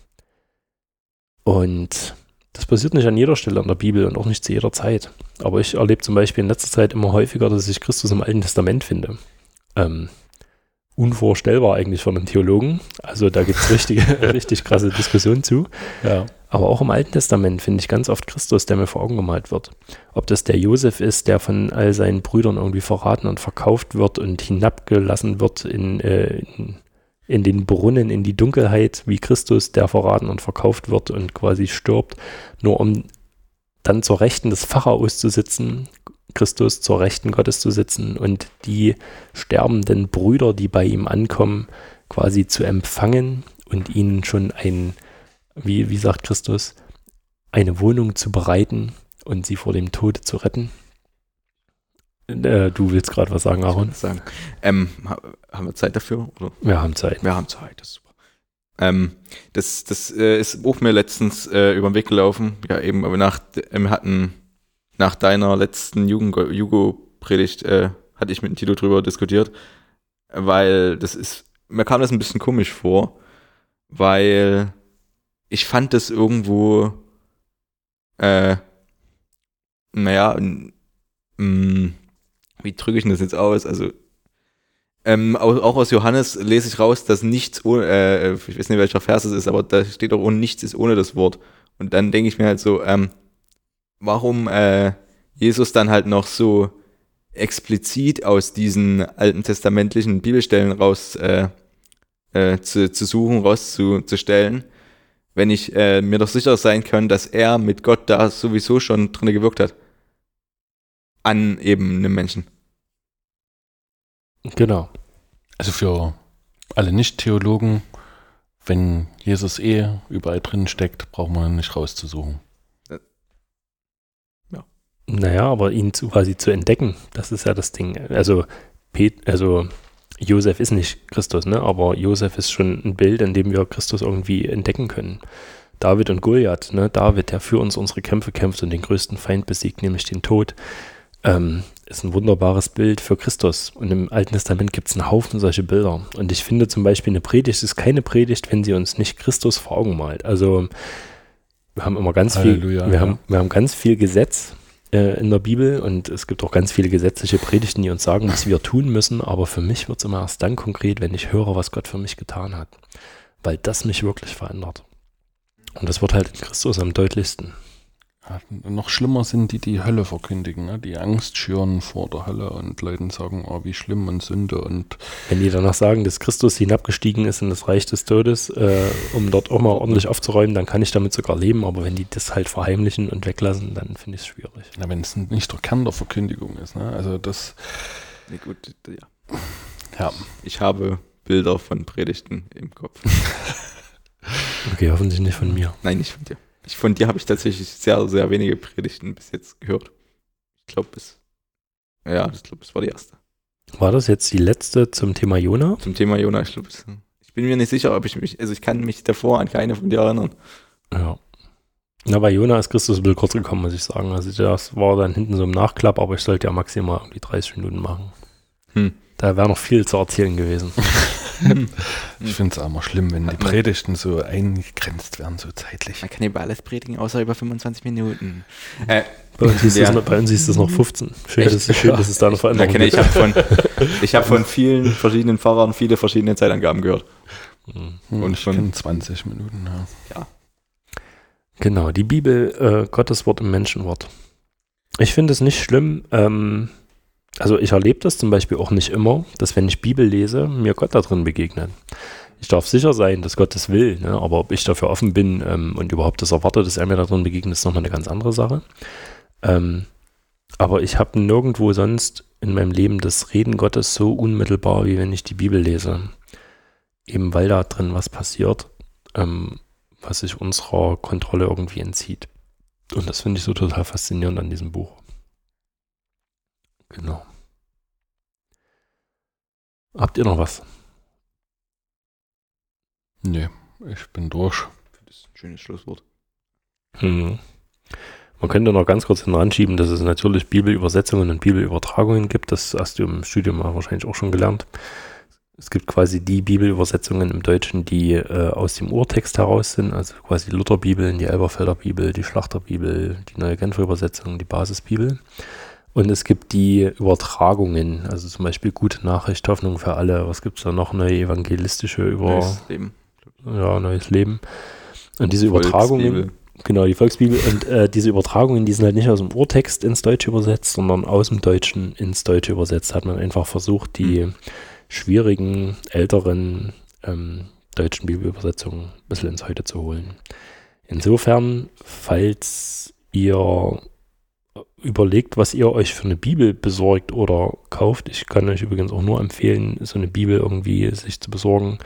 Speaker 1: Und das passiert nicht an jeder Stelle in der Bibel und auch nicht zu jeder Zeit. Aber ich erlebe zum Beispiel in letzter Zeit immer häufiger, dass ich Christus im Alten Testament finde. Ähm, unvorstellbar eigentlich von einem Theologen. Also da gibt es richtig, richtig krasse Diskussionen zu.
Speaker 2: Ja.
Speaker 1: Aber auch im Alten Testament finde ich ganz oft Christus, der mir vor Augen gemalt wird. Ob das der Josef ist, der von all seinen Brüdern irgendwie verraten und verkauft wird und hinabgelassen wird in, äh, in, in den Brunnen, in die Dunkelheit, wie Christus, der verraten und verkauft wird und quasi stirbt, nur um dann zur Rechten des Pharaos zu sitzen, Christus zur Rechten Gottes zu sitzen und die sterbenden Brüder, die bei ihm ankommen, quasi zu empfangen und ihnen schon ein wie, wie sagt Christus, eine Wohnung zu bereiten und sie vor dem Tod zu retten. Äh, du willst gerade was sagen, Aaron?
Speaker 3: Sagen. Ähm, haben wir Zeit dafür? Oder?
Speaker 1: Wir haben Zeit.
Speaker 3: Wir haben Zeit, das ist super. Ähm, das das äh, ist auch mir letztens äh, über den Weg gelaufen. Ja, eben, aber nach, äh, wir hatten nach deiner letzten Jugo-Predigt äh, hatte ich mit dem Tito drüber diskutiert, weil das ist, mir kam das ein bisschen komisch vor, weil ich fand das irgendwo, äh, naja, mh, wie drücke ich das jetzt aus? Also, ähm, auch, auch, aus Johannes lese ich raus, dass nichts ohne, äh, ich weiß nicht, welcher Vers es ist, aber da steht doch, ohne nichts ist ohne das Wort. Und dann denke ich mir halt so, ähm, warum äh, Jesus dann halt noch so explizit aus diesen alten testamentlichen Bibelstellen raus äh, äh, zu, zu suchen, rauszustellen, wenn ich äh, mir doch sicher sein kann, dass er mit Gott da sowieso schon drin gewirkt hat. An eben einem Menschen.
Speaker 2: Genau. Also für alle Nicht-Theologen, wenn Jesus eh überall drin steckt, braucht man nicht rauszusuchen.
Speaker 1: Ja. Naja, aber ihn zu, quasi zu entdecken, das ist ja das Ding. Also, Pet, also Josef ist nicht Christus, ne? aber Josef ist schon ein Bild, in dem wir Christus irgendwie entdecken können. David und Goliath, ne? David, der für uns unsere Kämpfe kämpft und den größten Feind besiegt, nämlich den Tod, ähm, ist ein wunderbares Bild für Christus. Und im Alten Testament gibt es einen Haufen solche Bilder. Und ich finde zum Beispiel, eine Predigt ist keine Predigt, wenn sie uns nicht Christus vor Augen malt. Also wir haben immer ganz Halleluja, viel, wir, ja. haben, wir haben ganz viel Gesetz, äh, in der Bibel und es gibt auch ganz viele gesetzliche Predigten, die uns sagen, was wir tun müssen, aber für mich wird es immer erst dann konkret, wenn ich höre, was Gott für mich getan hat, weil das mich wirklich verändert. Und das wird halt in Christus am deutlichsten.
Speaker 2: Ja, noch schlimmer sind die, die Hölle verkündigen, ne? die Angst schüren vor der Hölle und Leuten sagen, oh, wie schlimm und Sünde und.
Speaker 1: Wenn die danach sagen, dass Christus hinabgestiegen ist in das Reich des Todes, äh, um dort auch mal ordentlich aufzuräumen, dann kann ich damit sogar leben, aber wenn die das halt verheimlichen und weglassen, dann finde ich es schwierig.
Speaker 2: Ja, wenn es nicht der Kern der Verkündigung ist, ne? Also das.
Speaker 3: Ja, gut, ja. ja. Ich habe Bilder von Predigten im Kopf.
Speaker 1: okay, hoffentlich nicht von mir.
Speaker 3: Nein, nicht von dir. Ich, von dir habe ich tatsächlich sehr, sehr wenige Predigten bis jetzt gehört. Ich glaube, es. Ja, ich glaube, es war die erste.
Speaker 1: War das jetzt die letzte zum Thema Jona?
Speaker 3: Zum Thema Jona, ich glaube, ich bin mir nicht sicher, ob ich mich, also ich kann mich davor an keine von dir erinnern.
Speaker 1: Ja. Na, bei Jona ist Christus ein bisschen kurz gekommen, muss ich sagen. Also das war dann hinten so im Nachklapp, aber ich sollte ja maximal irgendwie 30 Minuten machen. Hm. Da wäre noch viel zu erzählen gewesen.
Speaker 2: ich finde es auch mal schlimm, wenn die Predigten so eingegrenzt werden, so zeitlich.
Speaker 3: Man kann über alles predigen, außer über 25 Minuten.
Speaker 1: Äh, bei, uns ja. das, bei, uns ist das noch 15. Schön, dass, schön dass es da eine Veränderung
Speaker 3: gibt. Ich habe von, hab von vielen verschiedenen Fahrern viele verschiedene Zeitangaben gehört.
Speaker 2: Mhm. Und schon 20 Minuten, ja. ja.
Speaker 1: Genau, die Bibel, äh, Gottes Wort im Menschenwort. Ich finde es nicht schlimm, ähm, also ich erlebe das zum Beispiel auch nicht immer, dass wenn ich Bibel lese, mir Gott da drin begegnet. Ich darf sicher sein, dass Gott das will, ne? aber ob ich dafür offen bin ähm, und überhaupt das erwarte, dass er mir da drin begegnet, ist nochmal eine ganz andere Sache. Ähm, aber ich habe nirgendwo sonst in meinem Leben das Reden Gottes so unmittelbar, wie wenn ich die Bibel lese. Eben weil da drin was passiert, ähm, was sich unserer Kontrolle irgendwie entzieht. Und das finde ich so total faszinierend an diesem Buch. Genau. Habt ihr noch was?
Speaker 2: Nee, ich bin durch.
Speaker 3: Das ist ein schönes Schlusswort.
Speaker 1: Hm. Man könnte noch ganz kurz hinranschieben, dass es natürlich Bibelübersetzungen und Bibelübertragungen gibt. Das hast du im Studium wahrscheinlich auch schon gelernt. Es gibt quasi die Bibelübersetzungen im Deutschen, die äh, aus dem Urtext heraus sind, also quasi die Lutherbibel, die Elberfelder Bibel, die Schlachterbibel, die Neue Genfer Übersetzung, die Basisbibel. Und es gibt die Übertragungen, also zum Beispiel Gute Nachricht, Hoffnung für alle. Was gibt es da noch? Neue evangelistische über
Speaker 3: Neues Leben.
Speaker 1: ja, neues Leben. Und diese
Speaker 3: Volksbibel.
Speaker 1: Übertragungen, genau, die Volksbibel, und äh, diese Übertragungen, die sind halt nicht aus dem Urtext ins Deutsche übersetzt, sondern aus dem Deutschen ins Deutsche übersetzt. Hat man einfach versucht, die schwierigen, älteren ähm, deutschen Bibelübersetzungen ein bisschen ins Heute zu holen. Insofern, falls ihr überlegt, was ihr euch für eine Bibel besorgt oder kauft, ich kann euch übrigens auch nur empfehlen, so eine Bibel irgendwie sich zu besorgen,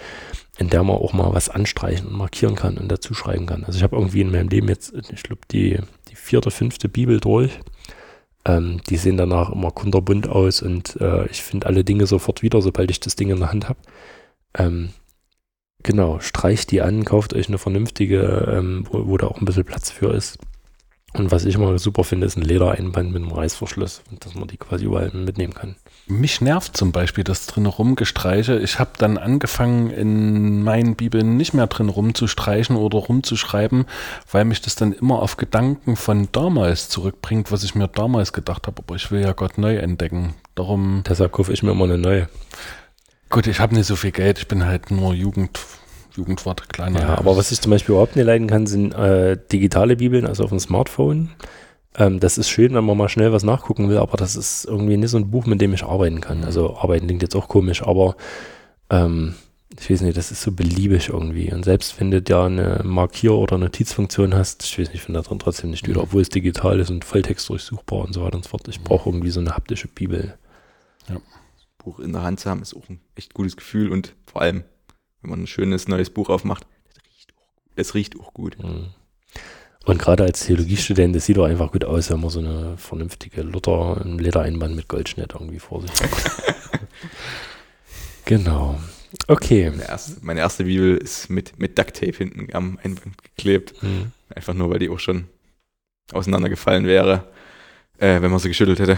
Speaker 1: in der man auch mal was anstreichen und markieren kann und dazu schreiben kann. Also ich habe irgendwie in meinem Leben jetzt, ich glaube, die, die vierte, fünfte Bibel durch. Ähm, die sehen danach immer kunterbunt aus und äh, ich finde alle Dinge sofort wieder, sobald ich das Ding in der Hand habe. Ähm, genau, streicht die an, kauft euch eine vernünftige, ähm, wo, wo da auch ein bisschen Platz für ist. Und was ich immer super finde, ist ein Ledereinband mit einem Reißverschluss, dass man die quasi überall mitnehmen kann.
Speaker 2: Mich nervt zum Beispiel das drin rumgestreiche. Ich habe dann angefangen, in meinen Bibeln nicht mehr drin rumzustreichen oder rumzuschreiben, weil mich das dann immer auf Gedanken von damals zurückbringt, was ich mir damals gedacht habe. Aber ich will ja Gott neu entdecken. Darum,
Speaker 1: Deshalb kaufe ich mir immer eine neue.
Speaker 2: gut, ich habe nicht so viel Geld. Ich bin halt nur Jugend, Jugendwart, kleiner.
Speaker 1: Ja, aber was ich zum Beispiel überhaupt nicht leiden kann, sind äh, digitale Bibeln, also auf dem Smartphone. Ähm, das ist schön, wenn man mal schnell was nachgucken will, aber das ist irgendwie nicht so ein Buch, mit dem ich arbeiten kann. Also arbeiten klingt jetzt auch komisch, aber ähm, ich weiß nicht, das ist so beliebig irgendwie. Und selbst wenn du ja eine Markier- oder Notizfunktion hast, ich weiß nicht, ich finde da drin trotzdem nicht wieder, obwohl es digital ist und Volltext durchsuchbar und so weiter und so fort. Ich brauche irgendwie so eine haptische Bibel.
Speaker 3: Buch in der Hand zu haben, ist auch ein echt gutes Gefühl und vor allem, wenn man ein schönes neues Buch aufmacht, das riecht auch gut. Das riecht auch gut.
Speaker 1: Mhm. Und gerade als Theologiestudent, das sieht doch einfach gut aus, wenn man so eine vernünftige Luther im Ledereinband mit Goldschnitt irgendwie vor sich hat. genau. Okay.
Speaker 3: Meine erste, meine erste Bibel ist mit, mit Duct Tape hinten am Einband geklebt.
Speaker 1: Mhm.
Speaker 3: Einfach nur, weil die auch schon auseinandergefallen wäre, äh, wenn man sie geschüttelt hätte.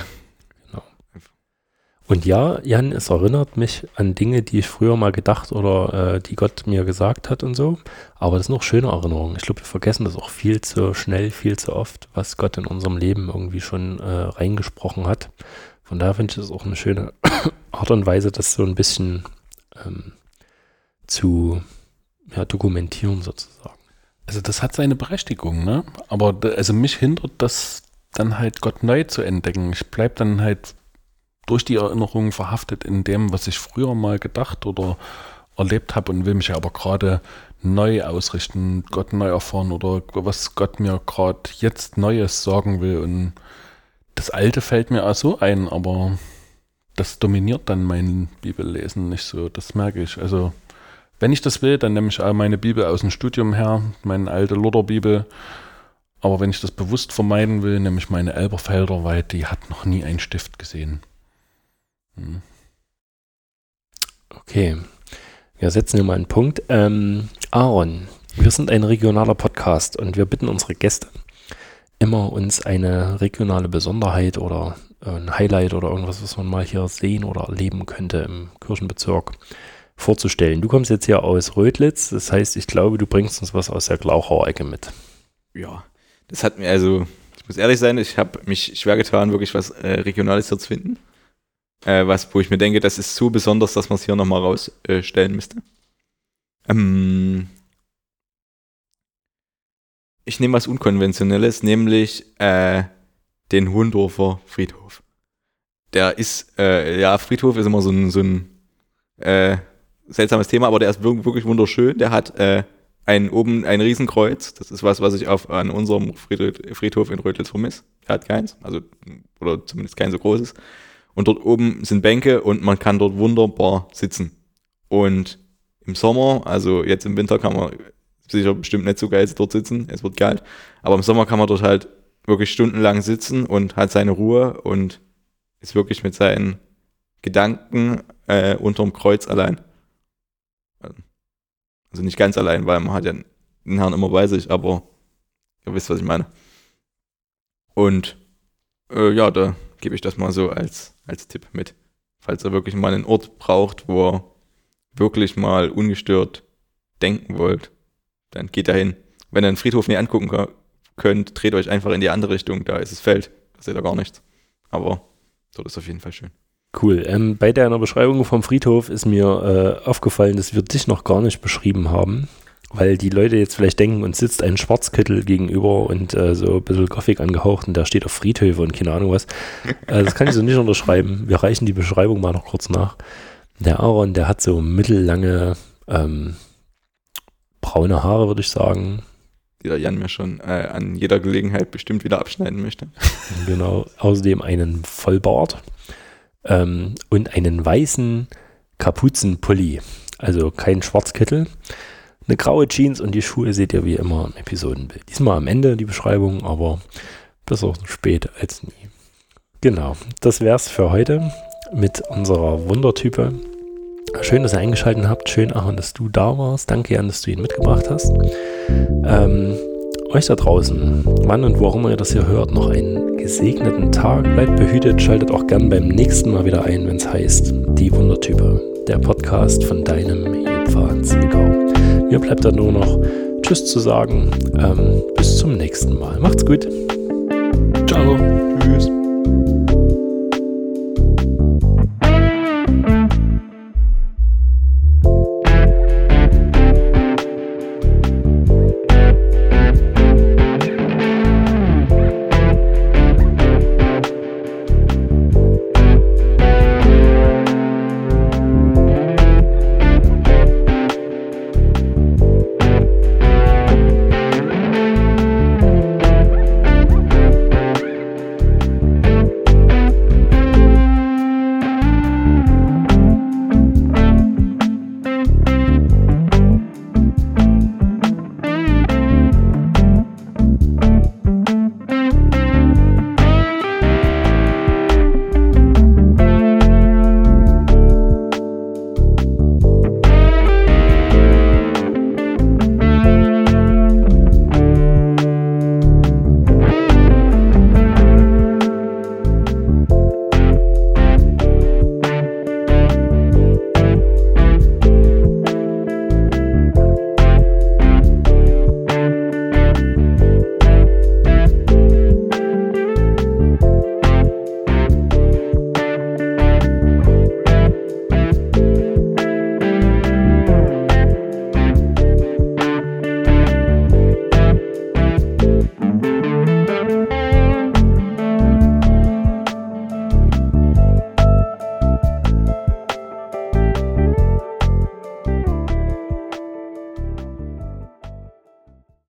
Speaker 1: Und ja, Jan, es erinnert mich an Dinge, die ich früher mal gedacht oder äh, die Gott mir gesagt hat und so. Aber das sind auch schöne Erinnerungen. Ich glaube, wir vergessen das auch viel zu schnell, viel zu oft, was Gott in unserem Leben irgendwie schon äh, reingesprochen hat. Von daher finde ich das auch eine schöne Art und Weise, das so ein bisschen ähm, zu ja, dokumentieren sozusagen.
Speaker 2: Also das hat seine Berechtigung, ne? Aber also mich hindert das dann halt Gott neu zu entdecken. Ich bleib dann halt durch die Erinnerungen verhaftet in dem, was ich früher mal gedacht oder erlebt habe und will mich aber gerade neu ausrichten, Gott neu erfahren oder was Gott mir gerade jetzt Neues sagen will. Und das Alte fällt mir auch so ein, aber das dominiert dann mein Bibellesen nicht so. Das merke ich. Also wenn ich das will, dann nehme ich auch meine Bibel aus dem Studium her, meine alte Lutherbibel. Aber wenn ich das bewusst vermeiden will, nehme ich meine Elberfelder, weil die hat noch nie einen Stift gesehen. Hm.
Speaker 1: Okay, wir setzen hier mal einen Punkt. Ähm, Aaron, wir sind ein regionaler Podcast und wir bitten unsere Gäste immer uns eine regionale Besonderheit oder äh, ein Highlight oder irgendwas, was man mal hier sehen oder erleben könnte im Kirchenbezirk vorzustellen. Du kommst jetzt hier aus Rödlitz, das heißt, ich glaube, du bringst uns was aus der Glauchauer Ecke mit.
Speaker 3: Ja, das hat mir also, ich muss ehrlich sein, ich habe mich schwer getan, wirklich was äh, Regionales hier zu finden. Äh, was, wo ich mir denke, das ist so besonders, dass man es hier nochmal rausstellen äh, müsste. Ähm, ich nehme was Unkonventionelles, nämlich äh, den Hundorfer Friedhof. Der ist, äh, ja, Friedhof ist immer so ein, so ein äh, seltsames Thema, aber der ist wir- wirklich wunderschön. Der hat äh, ein, oben ein Riesenkreuz. Das ist was, was ich auf, an unserem Friedhof, in Rödlitz vermisse. Der hat keins, also, oder zumindest kein so großes. Und dort oben sind Bänke und man kann dort wunderbar sitzen. Und im Sommer, also jetzt im Winter kann man sicher bestimmt nicht so geil dort sitzen, es wird kalt, aber im Sommer kann man dort halt wirklich stundenlang sitzen und hat seine Ruhe und ist wirklich mit seinen Gedanken äh, unterm Kreuz allein. Also nicht ganz allein, weil man hat ja den Herrn immer bei sich, aber ihr wisst, was ich meine. Und äh, ja, da gebe ich das mal so als, als Tipp mit. Falls ihr wirklich mal einen Ort braucht, wo ihr wirklich mal ungestört denken wollt, dann geht dahin. Wenn ihr einen Friedhof nicht angucken könnt, dreht euch einfach in die andere Richtung, da ist es Feld, da seht ihr gar nichts. Aber dort ist auf jeden Fall schön.
Speaker 1: Cool. Ähm, bei deiner Beschreibung vom Friedhof ist mir äh, aufgefallen, dass wir dich noch gar nicht beschrieben haben, weil die Leute jetzt vielleicht denken, uns sitzt ein Schwarzkittel gegenüber und äh, so ein bisschen Gothic angehaucht und der steht auf Friedhöfe und keine Ahnung was. Äh, das kann ich so nicht unterschreiben. Wir reichen die Beschreibung mal noch kurz nach. Der Aaron, der hat so mittellange ähm, braune Haare, würde ich sagen.
Speaker 3: Die der Jan mir schon äh, an jeder Gelegenheit bestimmt wieder abschneiden möchte.
Speaker 1: Genau. Außerdem einen Vollbart ähm, und einen weißen Kapuzenpulli. Also kein Schwarzkittel. Eine graue Jeans und die Schuhe seht ihr wie immer im Episodenbild. Diesmal am Ende die Beschreibung, aber besser spät als nie. Genau, das wär's für heute mit unserer Wundertype. Schön, dass ihr eingeschaltet habt. Schön, Aaron, dass du da warst. Danke, Jan, dass du ihn mitgebracht hast. Ähm, euch da draußen, wann und immer ihr das hier hört, noch einen gesegneten Tag. Bleibt behütet, schaltet auch gern beim nächsten Mal wieder ein, wenn es heißt Die Wundertype, der Podcast von deinem Jungpfad Zwickau. Mir bleibt dann nur noch Tschüss zu sagen. Ähm, bis zum nächsten Mal. Macht's gut.
Speaker 2: Ciao.